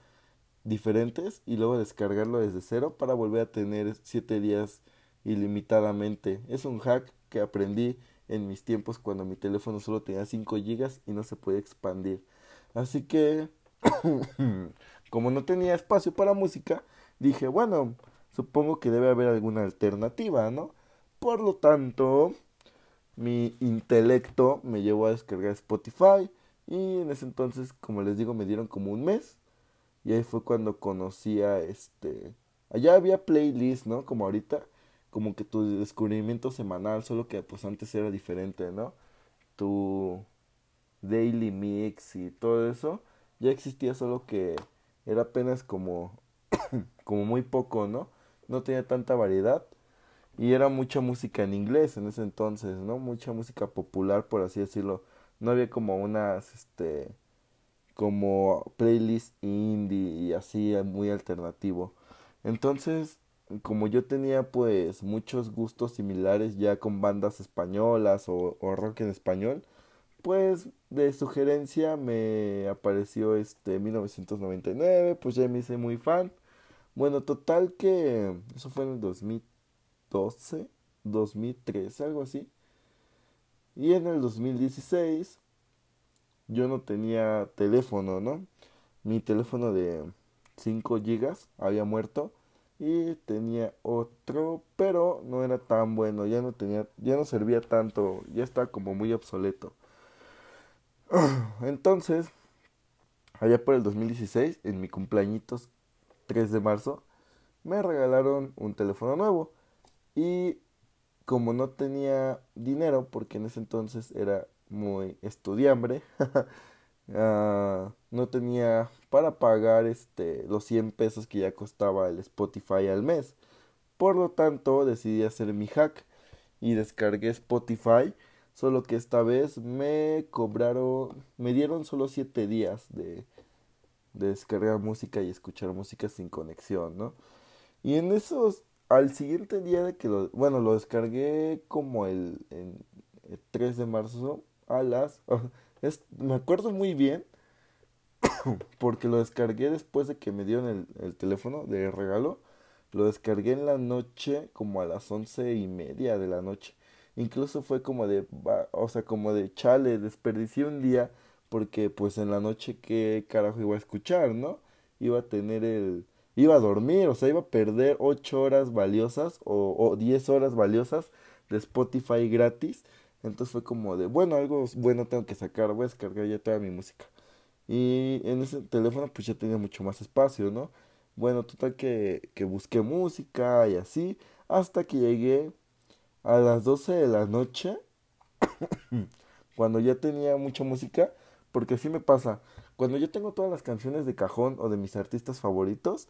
Speaker 1: diferentes y luego descargarlo desde cero para volver a tener 7 días ilimitadamente. Es un hack que aprendí en mis tiempos cuando mi teléfono solo tenía 5 gigas y no se podía expandir. Así que, como no tenía espacio para música, dije, bueno, supongo que debe haber alguna alternativa, ¿no? Por lo tanto, mi intelecto me llevó a descargar Spotify y en ese entonces, como les digo, me dieron como un mes y ahí fue cuando conocí a este... Allá había playlist, ¿no? Como ahorita. como que tu descubrimiento semanal, solo que pues antes era diferente, ¿no? Tu daily mix y todo eso ya existía, solo que era apenas como como muy poco, ¿no? No tenía tanta variedad y era mucha música en inglés en ese entonces, ¿no? Mucha música popular, por así decirlo. No había como unas, este, como playlist indie y así muy alternativo. Entonces, como yo tenía pues muchos gustos similares ya con bandas españolas o, o rock en español, pues de sugerencia me apareció este 1999, pues ya me hice muy fan. Bueno, total que eso fue en el 2012, 2013, algo así. Y en el 2016 yo no tenía teléfono, ¿no? Mi teléfono de 5 gigas había muerto y tenía otro, pero no era tan bueno, ya no tenía, ya no servía tanto, ya estaba como muy obsoleto. Entonces, allá por el 2016, en mi cumpleañitos 3 de marzo, me regalaron un teléfono nuevo y como no tenía dinero, porque en ese entonces era muy estudiambre, uh, no tenía para pagar este, los 100 pesos que ya costaba el Spotify al mes. Por lo tanto, decidí hacer mi hack y descargué Spotify, solo que esta vez me cobraron, me dieron solo 7 días de, de descargar música y escuchar música sin conexión, ¿no? Y en esos, al siguiente día de que lo, bueno, lo descargué como el, el 3 de marzo, a las... Es, me acuerdo muy bien porque lo descargué después de que me dieron el, el, teléfono de regalo. Lo descargué en la noche como a las once y media de la noche. Incluso fue como de, o sea, como de chale, desperdicié un día porque pues en la noche qué carajo iba a escuchar, ¿no? Iba a tener el, iba a dormir, o sea, iba a perder ocho horas valiosas o, o diez horas valiosas de Spotify gratis entonces fue como de, bueno, algo bueno tengo que sacar, voy a descargar ya toda mi música. Y en ese teléfono pues ya tenía mucho más espacio, ¿no? Bueno, total que, que busqué música y así, hasta que llegué a las 12 de la noche, cuando ya tenía mucha música, porque así me pasa, cuando yo tengo todas las canciones de cajón o de mis artistas favoritos,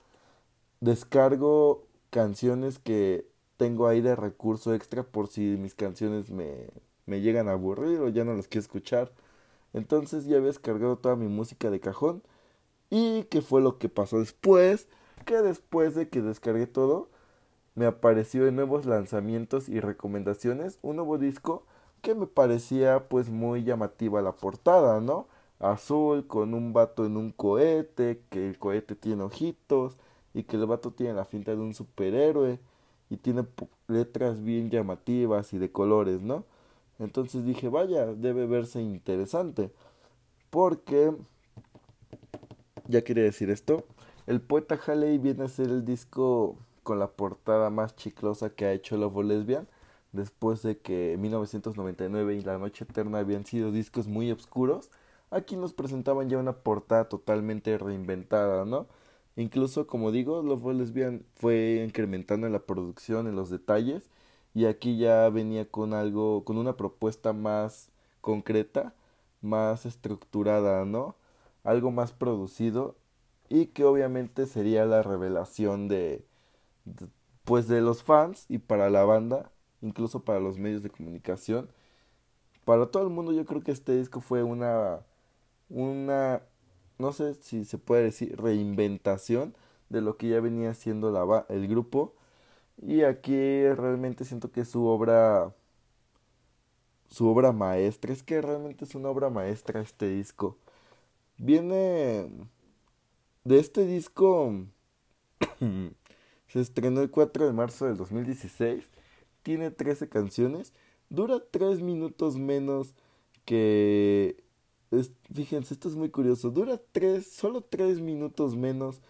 Speaker 1: descargo canciones que tengo ahí de recurso extra por si mis canciones me, me llegan a aburrir o ya no las quiero escuchar. Entonces ya había descargado toda mi música de cajón. ¿Y qué fue lo que pasó después? Que después de que descargué todo, me apareció en nuevos lanzamientos y recomendaciones un nuevo disco que me parecía pues muy llamativa la portada, ¿no? Azul con un vato en un cohete, que el cohete tiene ojitos y que el vato tiene la finta de un superhéroe y tiene letras bien llamativas y de colores, ¿no? Entonces dije, vaya, debe verse interesante. Porque, ya quería decir esto, el poeta Haley viene a ser el disco con la portada más chiclosa que ha hecho Love Lesbian. Después de que 1999 y La Noche Eterna habían sido discos muy oscuros, aquí nos presentaban ya una portada totalmente reinventada, ¿no? Incluso, como digo, Love Lesbian fue incrementando en la producción, en los detalles, y aquí ya venía con algo, con una propuesta más concreta, más estructurada, ¿no? Algo más producido y que obviamente sería la revelación de, pues de los fans y para la banda, incluso para los medios de comunicación. Para todo el mundo yo creo que este disco fue una una no sé si se puede decir reinventación de lo que ya venía la, el grupo y aquí realmente siento que su obra, su obra maestra, es que realmente es una obra maestra este disco. Viene de este disco, se estrenó el 4 de marzo del 2016, tiene 13 canciones, dura 3 minutos menos que... fíjense, esto es muy curioso, dura 3, solo 3 minutos menos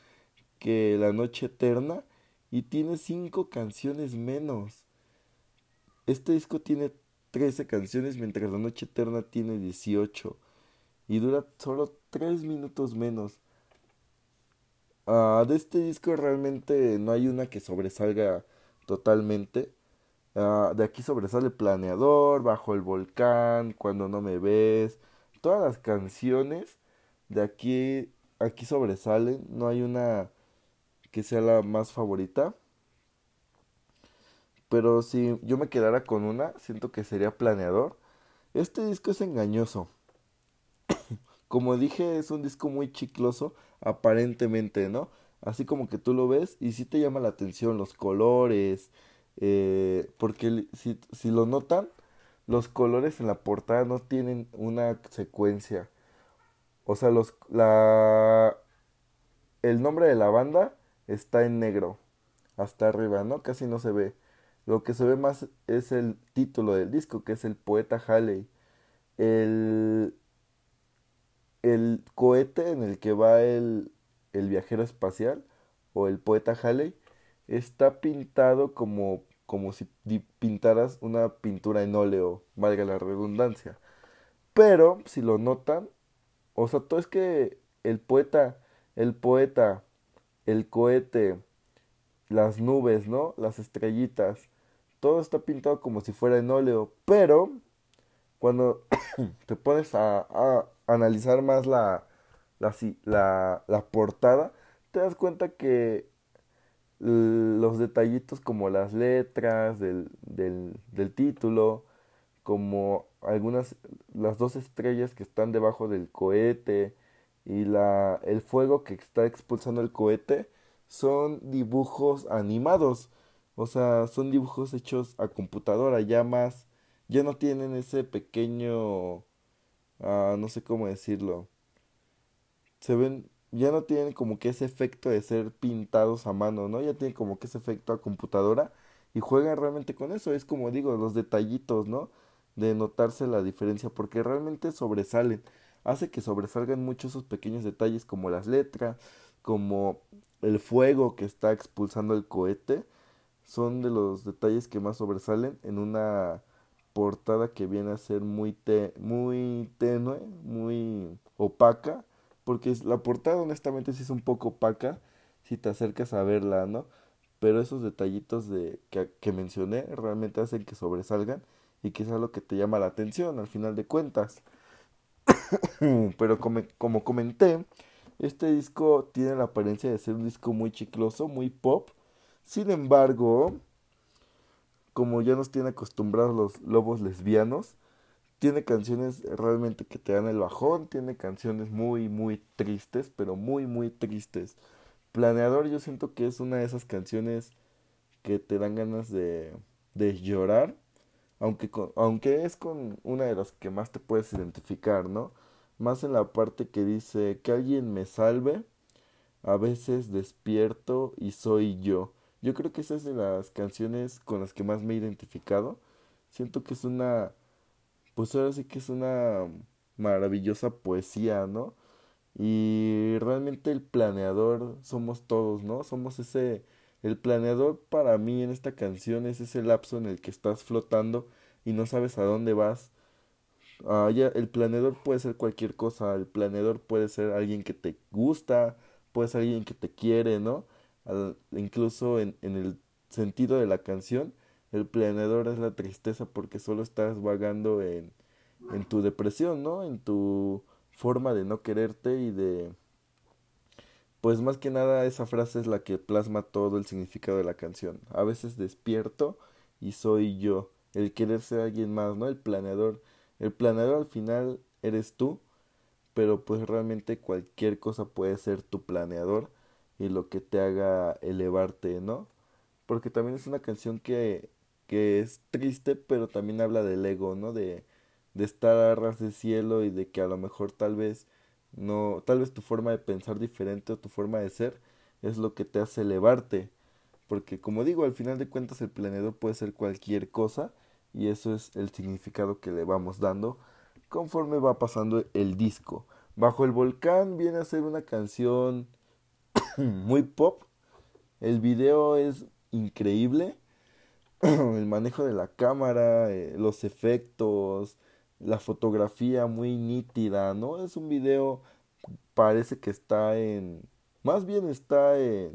Speaker 1: que La Noche Eterna y tiene 5 canciones menos. Este disco tiene 13 canciones mientras La Noche Eterna tiene 18 y dura solo 3 minutos menos. Uh, de este disco realmente no hay una que sobresalga totalmente. Ah, de aquí sobresale Planeador, Bajo el Volcán, Cuando no me ves. Todas las canciones de aquí, aquí sobresalen. No hay una que sea la más favorita. Pero si yo me quedara con una, siento que sería Planeador. Este disco es engañoso. como dije, es un disco muy chicloso, aparentemente, ¿no? Así como que tú lo ves y sí te llama la atención los colores, eh, porque si, si lo notan, los colores en la portada no tienen una secuencia. O sea, los, la, el nombre de la banda está en negro, hasta arriba, ¿no? Casi no se ve. Lo que se ve más es el título del disco, que es el poeta Halley. El, el cohete en el que va el, el viajero espacial o el poeta Halley está pintado como, como si pintaras una pintura en óleo, valga la redundancia. Pero, si lo notan, o sea, todo es que el poeta, el poeta, el cohete, las nubes, ¿no? Las estrellitas, todo está pintado como si fuera en óleo, pero cuando te pones a, analizar más la, la portada, te das cuenta que los detallitos como las letras del, del, del, título, como algunas, las dos estrellas que están debajo del cohete y la, el fuego que está expulsando el cohete, son dibujos animados. O sea, son dibujos hechos a computadora, ya más, ya no tienen ese pequeño, ah, no sé cómo decirlo, se ven, ya no tienen como que ese efecto de ser pintados a mano, ¿no? Ya tienen como que ese efecto a computadora y juegan realmente con eso. Es como digo, los detallitos, ¿no? De notarse la diferencia porque realmente sobresalen. Hace que sobresalgan mucho esos pequeños detalles como las letras, como el fuego que está expulsando el cohete. Son de los detalles que más sobresalen en una portada que viene a ser muy, te muy tenue, muy opaca porque la portada honestamente sí es un poco opaca si te acercas a verla, ¿no? Pero esos detallitos de que, mencioné realmente hacen que sobresalgan y que es algo que te llama la atención al final de cuentas. Pero como, como comenté, este disco tiene la apariencia de ser un disco muy chicloso, muy pop. Sin embargo, como ya nos tienen acostumbrados los lobos lesbianos, tiene canciones realmente que te dan el bajón, tiene canciones muy, muy tristes, pero muy, muy tristes. Planeador yo siento que es una de esas canciones que te dan ganas de, de llorar, aunque, aunque es con una de las que más te puedes identificar, ¿no? Más en la parte que dice que alguien me salve, a veces despierto y soy yo. Yo creo que esa es de las canciones con las que más me he identificado. Siento que es una pues ahora sí que es una maravillosa poesía, ¿no? Y realmente el planeador somos todos, ¿no? Somos ese... El planeador para mí en esta canción es ese lapso en el que estás flotando y no sabes a dónde vas. Ah, el planeador puede ser cualquier cosa, el planeador puede ser alguien que te gusta, puede ser alguien que te quiere, ¿no? incluso en, en el sentido de la canción, el planeador es la tristeza porque solo estás vagando en, en tu depresión, ¿no? En tu forma de no quererte y de... Pues más que nada esa frase es la que plasma todo el significado de la canción. A veces despierto y soy yo, el querer ser alguien más, ¿no? El planeador. El planeador al final eres tú, pero pues realmente cualquier cosa puede ser tu planeador y lo que te haga elevarte, ¿no? Porque también es una canción que que es triste, pero también habla del ego, ¿no? De, de estar a ras de cielo y de que a lo mejor tal vez no, tal vez tu forma de pensar diferente o tu forma de ser es lo que te hace elevarte. Porque como digo, al final de cuentas el planeador puede ser cualquier cosa y eso es el significado que le vamos dando conforme va pasando el disco. Bajo el volcán viene a ser una canción muy pop. El video es increíble. el manejo de la cámara, eh, los efectos, la fotografía muy nítida, ¿no? Es un video, parece que está en, más bien está en,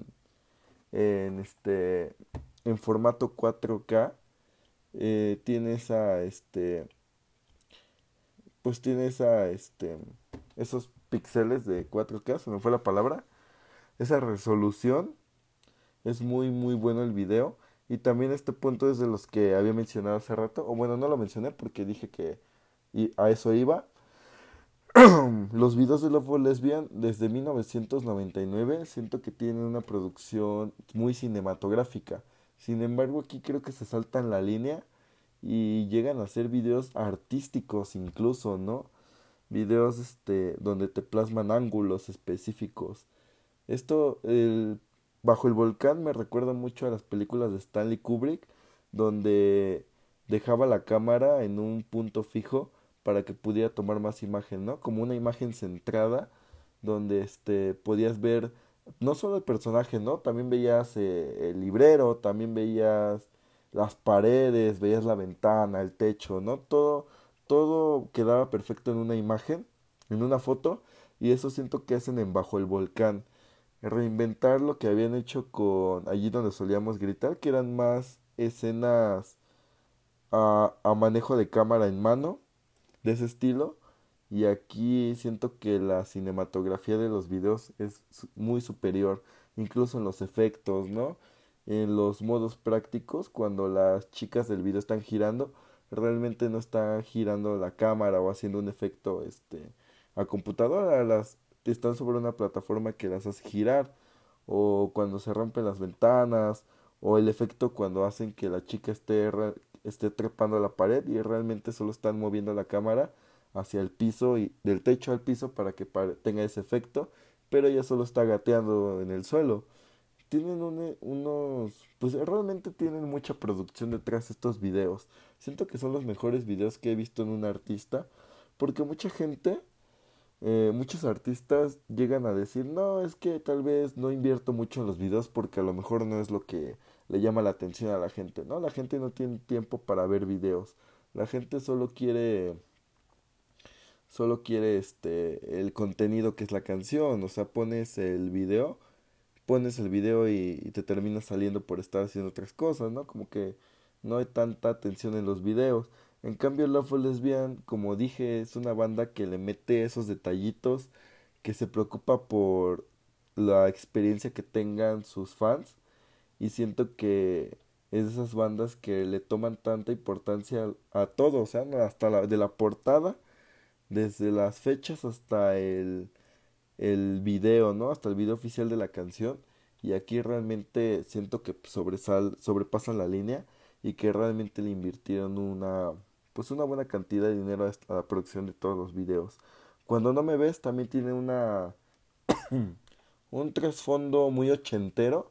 Speaker 1: en este, en formato 4K eh, tiene esa, este, pues tiene esa, este, esos píxeles de 4K, se me fue la palabra, esa resolución, es muy, muy bueno el video. Y también este punto es de los que había mencionado hace rato, o bueno, no lo mencioné porque dije que a eso iba. los videos de Love Lesbian desde 1999 siento que tienen una producción muy cinematográfica. Sin embargo, aquí creo que se saltan la línea y llegan a ser videos artísticos incluso, ¿no? Videos este donde te plasman ángulos específicos. Esto el Bajo el volcán me recuerda mucho a las películas de Stanley Kubrick donde dejaba la cámara en un punto fijo para que pudiera tomar más imagen, ¿no? Como una imagen centrada donde este podías ver no solo el personaje, ¿no? También veías eh, el librero, también veías las paredes, veías la ventana, el techo, ¿no? Todo, todo quedaba perfecto en una imagen, en una foto, y eso siento que hacen en Bajo el Volcán. Reinventar lo que habían hecho con allí donde solíamos gritar, que eran más escenas a, manejo de cámara en mano, de ese estilo, y aquí siento que la cinematografía de los videos es muy superior, incluso en los efectos, ¿no? En los modos prácticos, cuando las chicas del video están girando, realmente no están girando la cámara o haciendo un efecto este a computadora, las están sobre una plataforma que las hace girar o cuando se rompen las ventanas o el efecto cuando hacen que la chica esté esté trepando a la pared y realmente solo están moviendo la cámara hacia el piso y del techo al piso para que tenga ese efecto, pero ella solo está gateando en el suelo. Tienen unos, pues realmente tienen mucha producción detrás de estos videos. Siento que son los mejores videos que he visto en un artista, porque mucha gente, eh, muchos artistas llegan a decir, no, es que tal vez no invierto mucho en los videos porque a lo mejor no es lo que le llama la atención a la gente, ¿no? La gente no tiene tiempo para ver videos. La gente solo quiere solo quiere este el contenido que es la canción, o sea, pones el video, pones el video y, te terminas saliendo por estar haciendo otras cosas, ¿no? Como que no hay tanta atención en los videos. En cambio, Love for Lesbian, como dije, es una banda que le mete esos detallitos, que se preocupa por la experiencia que tengan sus fans y siento que es de esas bandas que le toman tanta importancia a todo, o sea, hasta la, de la portada desde las fechas hasta el, el video, ¿no? Hasta el video oficial de la canción. Y aquí realmente siento que sobresal, sobrepasan la línea y que realmente le invirtieron una, pues una buena cantidad de dinero a la producción de todos los videos. Cuando no me ves también tiene una un trasfondo muy ochentero,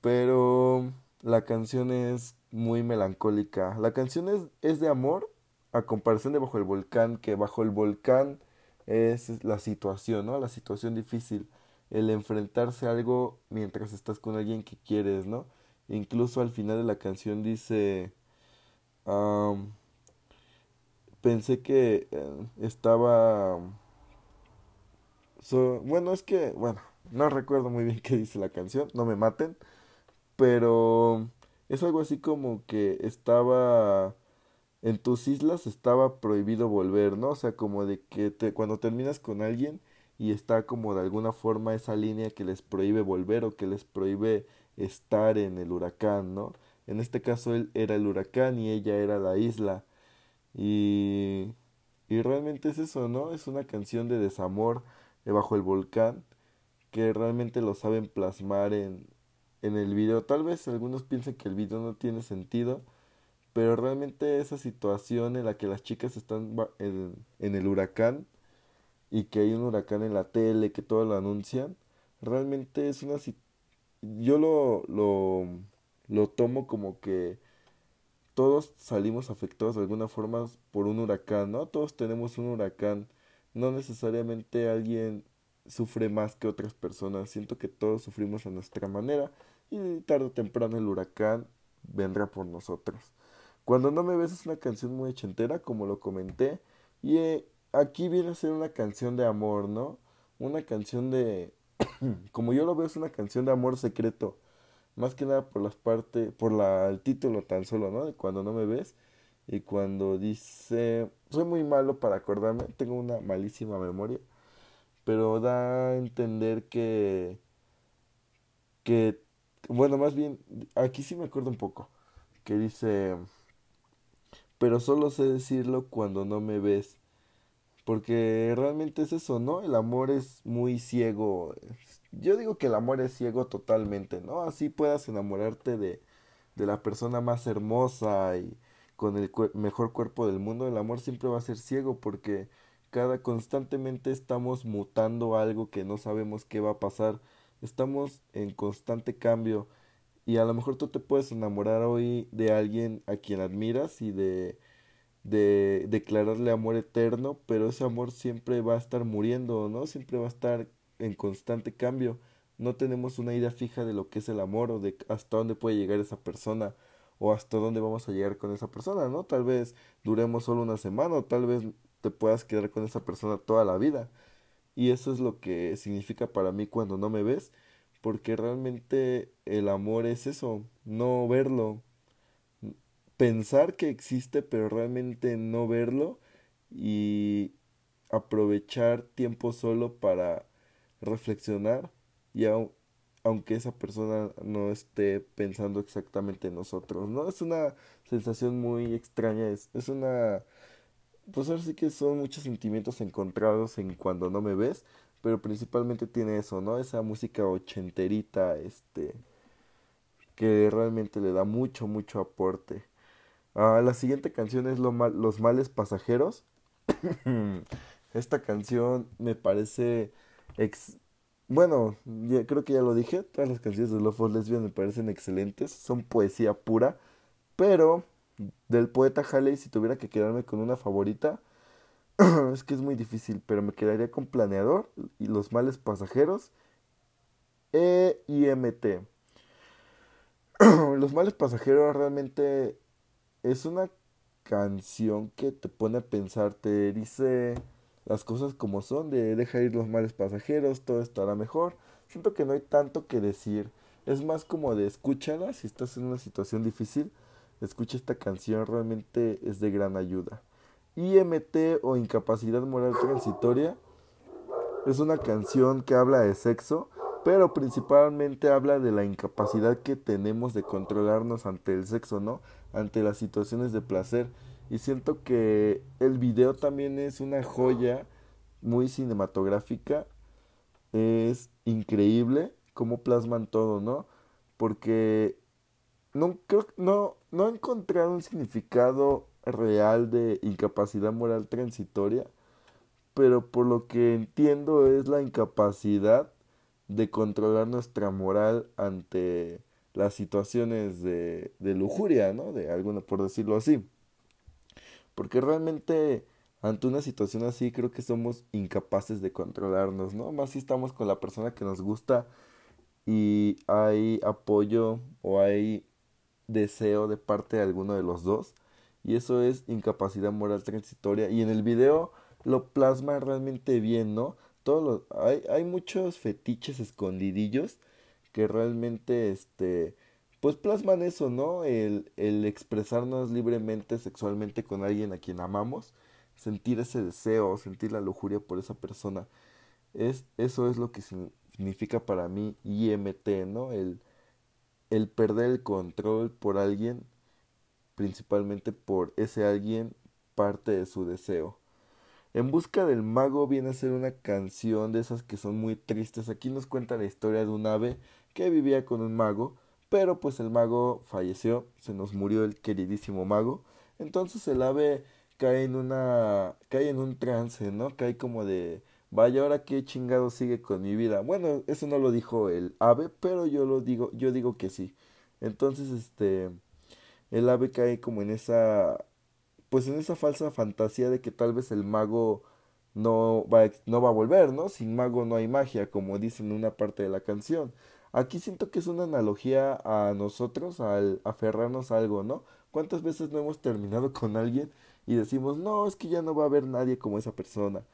Speaker 1: pero la canción es muy melancólica. La canción es, es de amor, a comparación de bajo el volcán, que bajo el volcán es la situación, ¿no? La situación difícil, el enfrentarse a algo mientras estás con alguien que quieres, ¿no? Incluso al final de la canción dice, pensé que eh, estaba, bueno, es que, bueno, no recuerdo muy bien qué dice la canción, no me maten, pero es algo así como que estaba en tus islas estaba prohibido volver, ¿no? O sea, como de que te, cuando terminas con alguien y está como de alguna forma esa línea que les prohíbe volver o que les prohíbe estar en el huracán, ¿no? En este caso él era el huracán y ella era la isla. Y, y realmente es eso, ¿no? Es una canción de desamor bajo el volcán que realmente lo saben plasmar en, en el video. Tal vez algunos piensen que el video no tiene sentido, pero realmente esa situación en la que las chicas están en, en el huracán y que hay un huracán en la tele, que todo lo anuncian, realmente es una yo lo, lo, lo tomo como que todos salimos afectados de alguna forma por un huracán, ¿no? Todos tenemos un huracán, no necesariamente alguien sufre más que otras personas, siento que todos sufrimos a nuestra manera y tarde o temprano el huracán vendrá por nosotros. Cuando no me ves es una canción muy ochentera, como lo comenté. Y eh, aquí viene a ser una canción de amor, ¿no? Una canción de... como yo lo veo es una canción de amor secreto. Más que nada por las partes, por la, el título tan solo, ¿no? De cuando no me ves. Y cuando dice, soy muy malo para acordarme, tengo una malísima memoria. Pero da a entender que, que, bueno, más bien, aquí sí me acuerdo un poco. Que dice, pero solo sé decirlo cuando no me ves. Porque realmente es eso, ¿no? El amor es muy ciego. Yo digo que el amor es ciego totalmente, ¿no? Así puedas enamorarte de, de la persona más hermosa y con el mejor cuerpo del mundo, el amor siempre va a ser ciego porque cada constantemente estamos mutando algo que no sabemos qué va a pasar. Estamos en constante cambio y a lo mejor tú te puedes enamorar hoy de alguien a quien admiras y de de declararle amor eterno, pero ese amor siempre va a estar muriendo, ¿no? Siempre va a estar en constante cambio. No tenemos una idea fija de lo que es el amor o de hasta dónde puede llegar esa persona o hasta dónde vamos a llegar con esa persona, ¿no? Tal vez duremos solo una semana o tal vez te puedas quedar con esa persona toda la vida. Y eso es lo que significa para mí cuando no me ves, porque realmente el amor es eso, no verlo, pensar que existe pero realmente no verlo y aprovechar tiempo solo para reflexionar y aunque esa persona no esté pensando exactamente en nosotros, ¿no? Es una sensación muy extraña, es, es una... Pues ahora sí que son muchos sentimientos encontrados en cuando no me ves, pero principalmente tiene eso, ¿no? Esa música ochenterita, este, que realmente le da mucho, mucho aporte. Ah, la siguiente canción es Los Males Pasajeros. Esta canción me parece... Ex bueno, creo que ya lo dije. Todas las canciones de Love for Lesbian me parecen excelentes. Son poesía pura. Pero del poeta Haley, si tuviera que quedarme con una favorita, es que es muy difícil. Pero me quedaría con Planeador y Los Males Pasajeros. E y MT. Los Males Pasajeros realmente es una canción que te pone a pensar, te dice las cosas como son, de deja ir los males pasajeros, todo estará mejor. Siento que no hay tanto que decir. Es más como de escúchala si estás en una situación difícil. Escucha esta canción, realmente es de gran ayuda. IMT o incapacidad moral transitoria es una canción que habla de sexo pero principalmente habla de la incapacidad que tenemos de controlarnos ante el sexo, ¿no? Ante las situaciones de placer. Y siento que el video también es una joya muy cinematográfica. Es increíble cómo plasman todo, ¿no? Porque no creo no no he encontrado un significado real de incapacidad moral transitoria, pero por lo que entiendo es la incapacidad de controlar nuestra moral ante las situaciones de, de lujuria, ¿no? De alguna, por decirlo así. Porque realmente ante una situación así creo que somos incapaces de controlarnos, ¿no? Más si estamos con la persona que nos gusta y hay apoyo o hay deseo de parte de alguno de los dos. Y eso es incapacidad moral transitoria. Y en el video lo plasma realmente bien, ¿no? Todos hay, hay muchos fetiches escondidillos que realmente este pues plasman eso, ¿no? El, el expresarnos libremente sexualmente con alguien a quien amamos, sentir ese deseo, sentir la lujuria por esa persona. Es, eso es lo que significa para mí IMT, ¿no? El, el perder el control por alguien, principalmente por ese alguien, parte de su deseo. En busca del mago viene a ser una canción de esas que son muy tristes. Aquí nos cuenta la historia de un ave que vivía con un mago, pero pues el mago falleció, se nos murió el queridísimo mago. Entonces el ave cae en una cae en un trance, ¿no? Cae como de vaya ahora qué chingado sigue con mi vida. Bueno, eso no lo dijo el ave, pero yo lo digo, yo digo que sí. Entonces, este el ave cae como en esa pues en esa falsa fantasía de que tal vez el mago no va, no va a volver, ¿no? Sin mago no hay magia, como dicen en una parte de la canción. Aquí siento que es una analogía a nosotros al aferrarnos a algo, ¿no? ¿Cuántas veces no hemos terminado con alguien y decimos, no, es que ya no va a haber nadie como esa persona?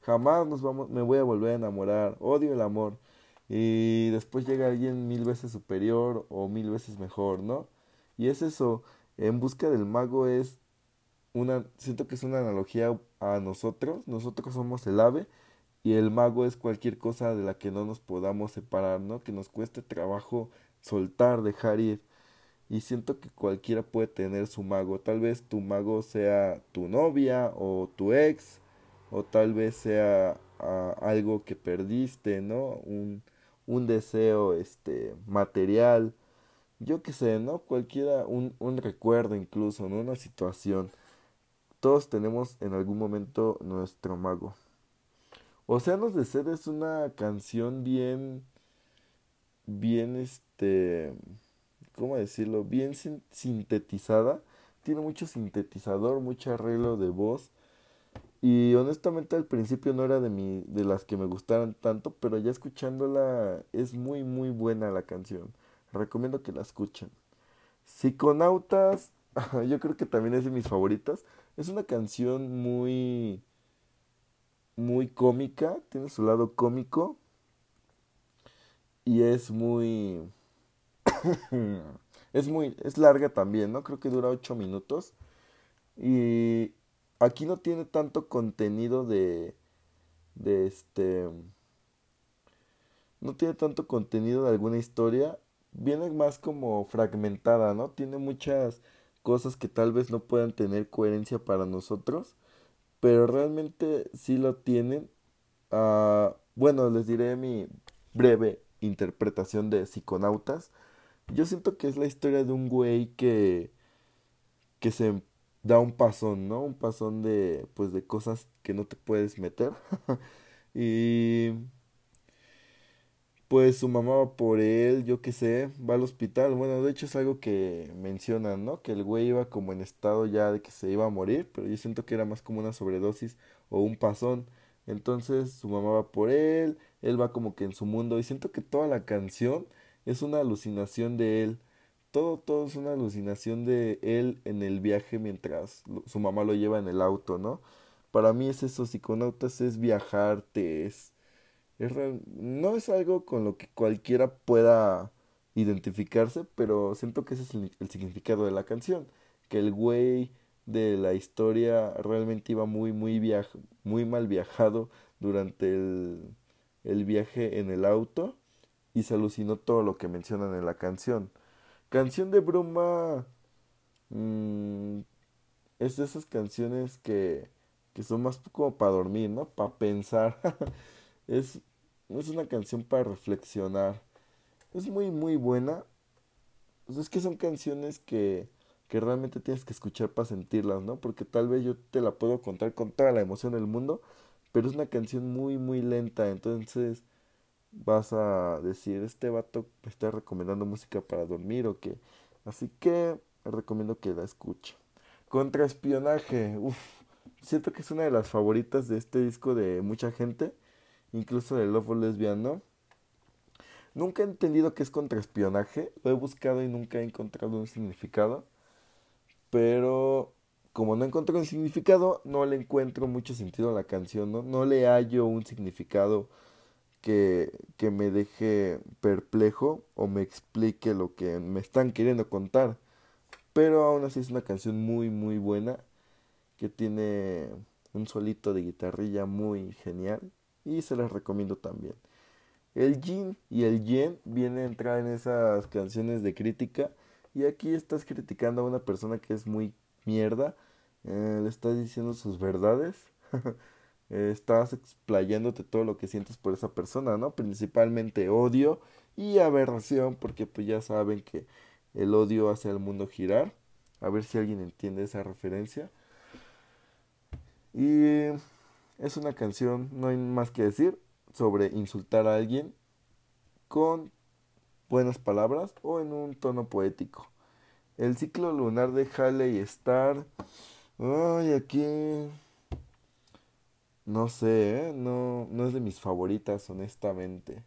Speaker 1: Jamás nos vamos, me voy a volver a enamorar, odio el amor. y después llega alguien mil veces superior o mil veces mejor, ¿no? Y es eso, en busca del mago es una, siento que es una analogía a nosotros, nosotros somos el ave y el mago es cualquier cosa de la que no nos podamos separar, ¿no? Que nos cueste trabajo soltar, dejar ir. Y siento que cualquiera puede tener su mago. Tal vez tu mago sea tu novia o tu ex. O tal vez sea algo que perdiste, ¿no? Un, un deseo este, material. Yo qué sé, ¿no? Cualquiera, un, un recuerdo incluso, ¿no? Una situación. Todos tenemos en algún momento nuestro mago. Océanos de Sed es una canción bien, bien, este, ¿cómo decirlo? Bien sintetizada. Tiene mucho sintetizador, mucho arreglo de voz. Y honestamente al principio no era de, mi, de las que me gustaran tanto, pero ya escuchándola es muy muy buena la canción. Recomiendo que la escuchen. Psiconautas, yo creo que también es de mis favoritas. Es una canción muy muy cómica, tiene su lado cómico y es muy es muy es larga también, ¿no? Creo que dura ocho minutos y aquí no tiene tanto contenido de de este no tiene tanto contenido de alguna historia, viene más como fragmentada, ¿no? Tiene muchas cosas que tal vez no puedan tener coherencia para nosotros pero realmente sí lo tienen. Uh, bueno, les diré mi breve interpretación de Psiconautas. Yo siento que es la historia de un güey que que se da un pasón, ¿no? Un pasón de pues de cosas que no te puedes meter. y pues su mamá va por él, yo qué sé, va al hospital. Bueno, de hecho es algo que mencionan, ¿no? Que el güey iba como en estado ya de que se iba a morir, pero yo siento que era más como una sobredosis o un pasón. Entonces su mamá va por él, él va como que en su mundo y siento que toda la canción es una alucinación de él. Todo, todo es una alucinación de él en el viaje mientras su mamá lo lleva en el auto, ¿no? Para mí es eso, psiconautas es viajarte, es no es algo con lo que cualquiera pueda identificarse, pero siento que ese es el, significado de la canción. Que el güey de la historia realmente iba muy, muy, muy mal viajado durante el, el viaje en el auto y se alucinó todo lo que mencionan en la canción. Canción de broma mm, es de esas canciones que, que son más como para dormir, ¿no? Para pensar. es es una canción para reflexionar. Es muy, muy buena. Es que son canciones que, que realmente tienes que escuchar para sentirlas, ¿no? Porque tal vez yo te la puedo contar con toda la emoción del mundo, pero es una canción muy, muy lenta. Entonces vas a decir, este vato me está recomendando música para dormir o qué. Así que recomiendo que la escuche. Contraespionaje, uff, siento que es una de las favoritas de este disco de mucha gente incluso de Love Lesbiano. Nunca he entendido qué es contraespionaje, lo he buscado y nunca he encontrado un significado, pero como no encontré un significado, no le encuentro mucho sentido a la canción, ¿no? No le hallo un significado que, que me deje perplejo o me explique lo que me están queriendo contar. Pero aún así es una canción muy muy buena que tiene un solito de guitarrilla muy genial y se las recomiendo también. El yin y el yen vienen a entrar en esas canciones de crítica y aquí estás criticando a una persona que es muy mierda, eh, le estás diciendo sus verdades, estás explayándote todo lo que sientes por esa persona, ¿no? Principalmente odio y aberración porque pues ya saben que el odio hace al mundo girar. A ver si alguien entiende esa referencia. Y es una canción, no hay más que decir, sobre insultar a alguien con buenas palabras o en un tono poético. El ciclo lunar de Halley Star. Ay, aquí. No sé, ¿eh? no, no es de mis favoritas, honestamente.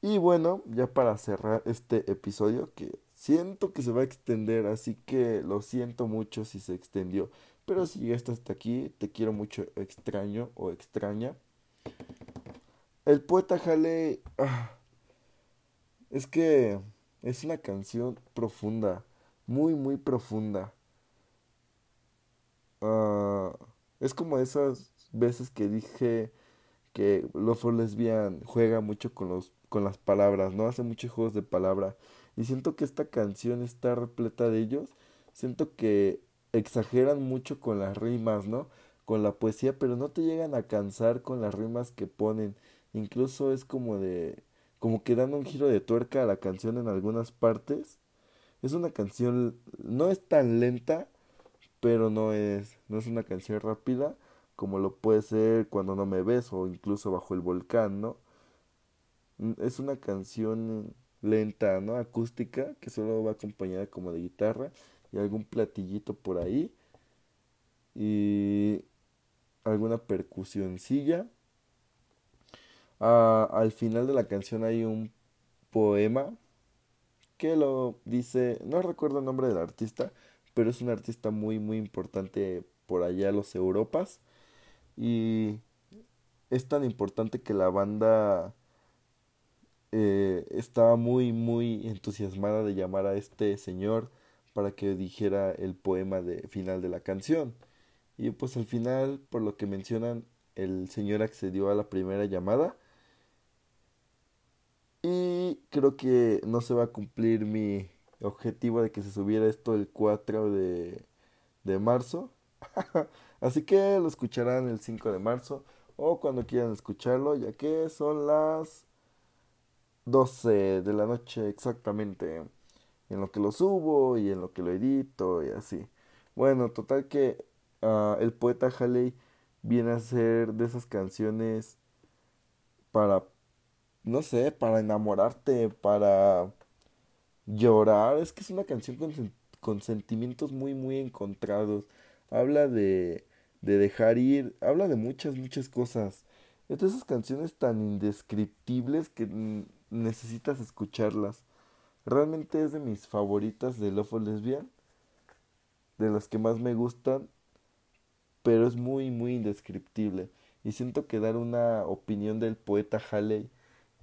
Speaker 1: Y bueno, ya para cerrar este episodio, que siento que se va a extender, así que lo siento mucho si se extendió. Pero si llegaste hasta aquí, te quiero mucho, extraño o extraña. El poeta Halley. Ah, Es que es una canción profunda, muy, muy profunda. Ah, es como esas veces que dije que Love for Lesbian juega mucho con los con las palabras, ¿no? Hace muchos juegos de palabra y siento que esta canción está repleta de ellos. Siento que exageran mucho con las rimas, ¿no? Con la poesía, pero no te llegan a cansar con las rimas que ponen. Incluso es como de como que dan un giro de tuerca a la canción en algunas partes. Es una canción no es tan lenta, pero no es no es una canción rápida como lo puede ser cuando no me ves o incluso bajo el volcán, ¿no? Mm, es una canción lenta, ¿no? Acústica, que solo va acompañada como de guitarra y algún platillito por ahí y alguna percusioncilla. Ah, al final de la canción hay un poema que lo dice, no recuerdo el nombre del artista, pero es un artista muy muy importante por allá los Europas y es tan importante que la banda eh, estaba muy, muy entusiasmada de llamar a este señor para que dijera el poema de final de la canción. Y pues al final, por lo que mencionan, el señor accedió a la primera llamada. Y creo que no se va a cumplir mi objetivo de que se subiera esto el 4 de, de marzo. Así que lo escucharán el 5 de marzo o cuando quieran escucharlo, ya que son las 12 de la noche exactamente en lo que lo subo y en lo que lo edito y así. Bueno, total que ah, el poeta Haley viene a ser de esas canciones para, no sé, para enamorarte, para llorar. Es que es una canción con, con sentimientos muy, muy encontrados. Habla de, de dejar ir, habla de muchas, muchas cosas. Es de esas canciones tan indescriptibles que necesitas escucharlas. Realmente es de mis favoritas de Love Lesbian, de las que más me gustan, pero es muy, muy indescriptible. Y siento que dar una opinión del poeta Haley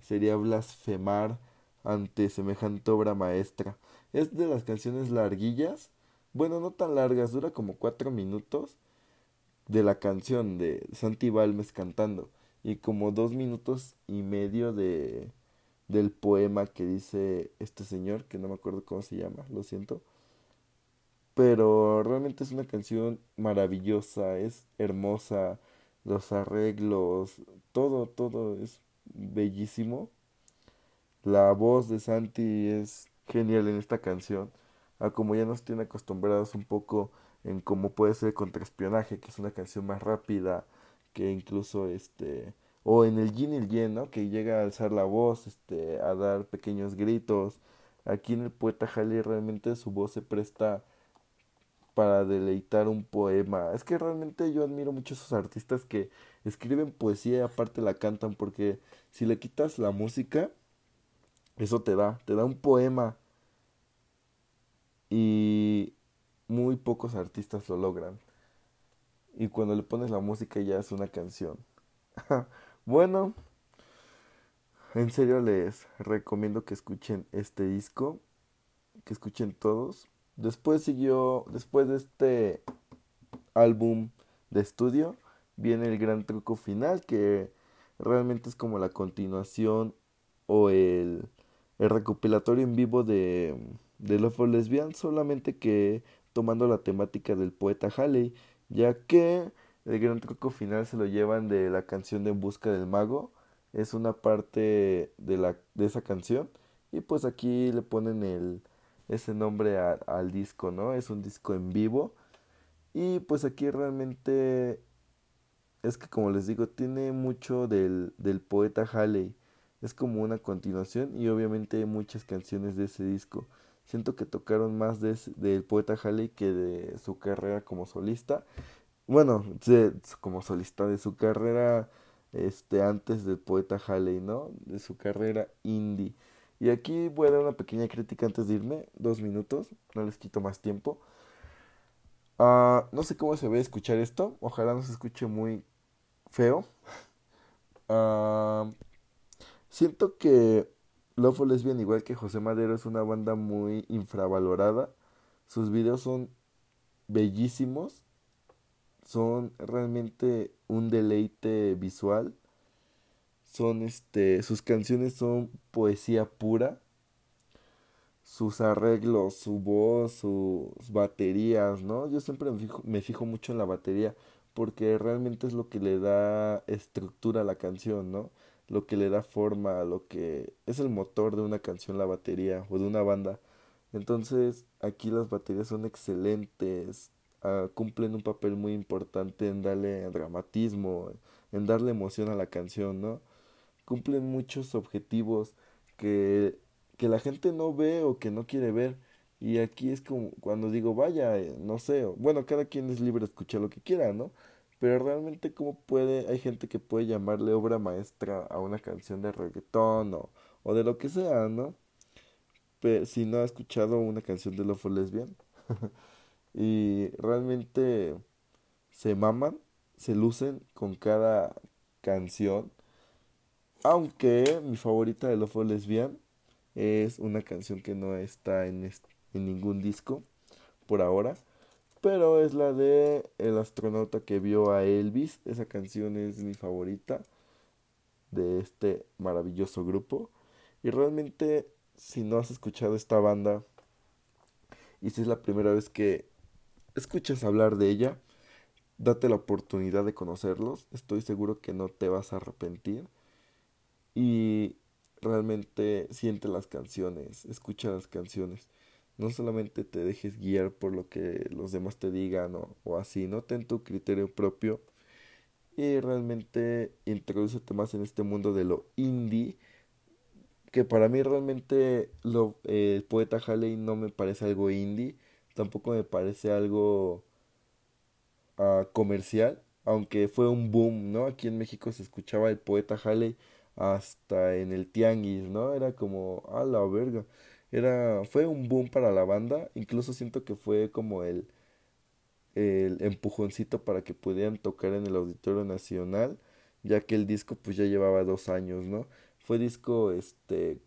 Speaker 1: sería blasfemar ante semejante obra maestra. Es de las canciones larguillas, bueno, no tan largas, dura como cuatro minutos de la canción de Santi Balmes cantando y como dos minutos y medio de del poema que dice este señor, que no me acuerdo cómo se llama, lo siento. Pero realmente es una canción maravillosa, es hermosa, los arreglos, todo, todo es bellísimo. La voz de Santi es genial en esta canción, a como ya nos tiene acostumbrados un poco en cómo puede ser Contraespionaje, que es una canción más rápida, que incluso este o en el yin y el yen, ¿no? Que llega a alzar la voz, este, a dar pequeños gritos. Aquí en el poeta Halley realmente su voz se presta para deleitar un poema. Es que realmente yo admiro mucho a esos artistas que escriben poesía y aparte la cantan porque si le quitas la música, eso te da, te da un poema. Y muy pocos artistas lo logran. Y cuando le pones la música ya es una canción. Bueno, en serio les recomiendo que escuchen este disco, que escuchen todos. Después siguió, después de este álbum de estudio, viene el gran truco final, que realmente es como la continuación o el, el recopilatorio en vivo de, de Love for Lesbian, solamente que tomando la temática del poeta Halley, ya que el gran truco final se lo llevan de la canción de En Busca del Mago. Es una parte de, la, de esa canción. Y pues aquí le ponen el, ese nombre al disco, ¿no? Es un disco en vivo. Y pues aquí realmente es que como les digo, tiene mucho del, del poeta Halley. Es como una continuación y obviamente hay muchas canciones de ese disco. Siento que tocaron más de, del poeta Halley que de su carrera como solista bueno, como solista de su carrera este antes del poeta Halley, ¿no? De su carrera indie. Y aquí voy a dar una pequeña crítica antes de irme, dos minutos, no les quito más tiempo. Ah, no sé cómo se ve escuchar esto, ojalá no se escuche muy feo. Ah, siento que Lofo Lesbian, igual que José Madero, es una banda muy infravalorada. Sus videos son bellísimos, son realmente un deleite visual. Son este, sus canciones son poesía pura. Sus arreglos, su voz, sus baterías, ¿no? Yo siempre me fijo, me fijo mucho en la batería porque realmente es lo que le da estructura a la canción, ¿no? Lo que le da forma, lo que es el motor de una canción, la batería o de una banda. Entonces, aquí las baterías son excelentes, ah, cumplen un papel muy importante en darle dramatismo, en darle emoción a la canción, ¿no? Cumplen muchos objetivos que, que la gente no ve o que no quiere ver. Y aquí es como cuando digo, vaya, eh, no sé, bueno, cada quien es libre de escuchar lo que quiera, ¿no? Pero realmente cómo puede, hay gente que puede llamarle obra maestra a una canción de reggaetón o, o de lo que sea, ¿no? Pero si no ha escuchado una canción de Love for Lesbian y realmente se maman, se lucen con cada canción. Aunque mi favorita de Love for Lesbian es una canción que no está en, en ningún disco por ahora. Pero es la de El astronauta que vio a Elvis. Esa canción es mi favorita de este maravilloso grupo. Y realmente, si no has escuchado esta banda y si es la primera vez que escuchas hablar de ella, date la oportunidad de conocerlos. Estoy seguro que no te vas a arrepentir. Y realmente siente las canciones, escucha las canciones no solamente te dejes guiar por lo que los demás te digan o, así, ¿no? Ten tu criterio propio y realmente introdúcete más en este mundo de lo indie que para mí realmente lo, eh, el poeta Halley no me parece algo indie, tampoco me parece algo uh, comercial, aunque fue un boom, ¿no? Aquí en México se escuchaba el poeta Halley hasta en el tianguis, ¿no? Era como, a la verga. Era, fue un boom para la banda, incluso siento que fue como el, el empujoncito para que pudieran tocar en el Auditorio Nacional, ya que el disco pues ya llevaba dos años, ¿no? Fue disco, este,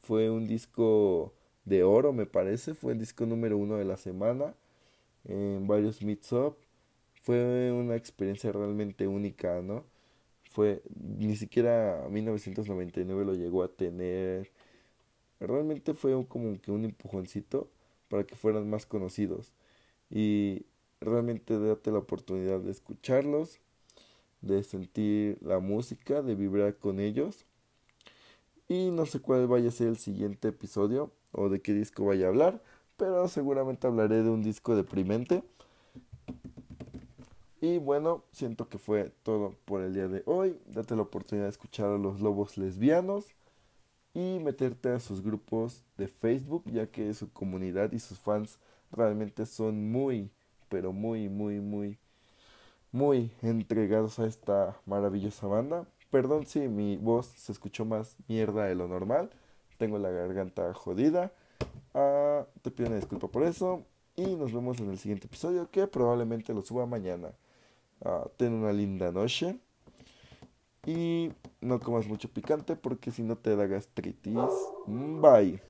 Speaker 1: fue un disco de oro, me parece, fue el disco número uno de la semana, en varios meets up, fue una experiencia realmente única, ¿no? Fue, ni siquiera 1999 lo llegó a tener, realmente fue como que un empujoncito para que fueran más conocidos. Y realmente date la oportunidad de escucharlos, de sentir la música, de vibrar con ellos. Y no sé cuál vaya a ser el siguiente episodio o de qué disco vaya a hablar, pero seguramente hablaré de un disco deprimente. Y bueno, siento que fue todo por el día de hoy. Date la oportunidad de escuchar a los lobos lesbianos y meterte a sus grupos de Facebook, ya que su comunidad y sus fans realmente son muy, pero muy, muy, muy, muy entregados a esta maravillosa banda. Perdón si mi voz se escuchó más mierda de lo normal, tengo la garganta jodida. Ah, te pido una disculpa por eso y nos vemos en el siguiente episodio que probablemente lo suba mañana. Ah, ten una linda noche. Y no comas mucho picante porque si no te da gastritis. Bye.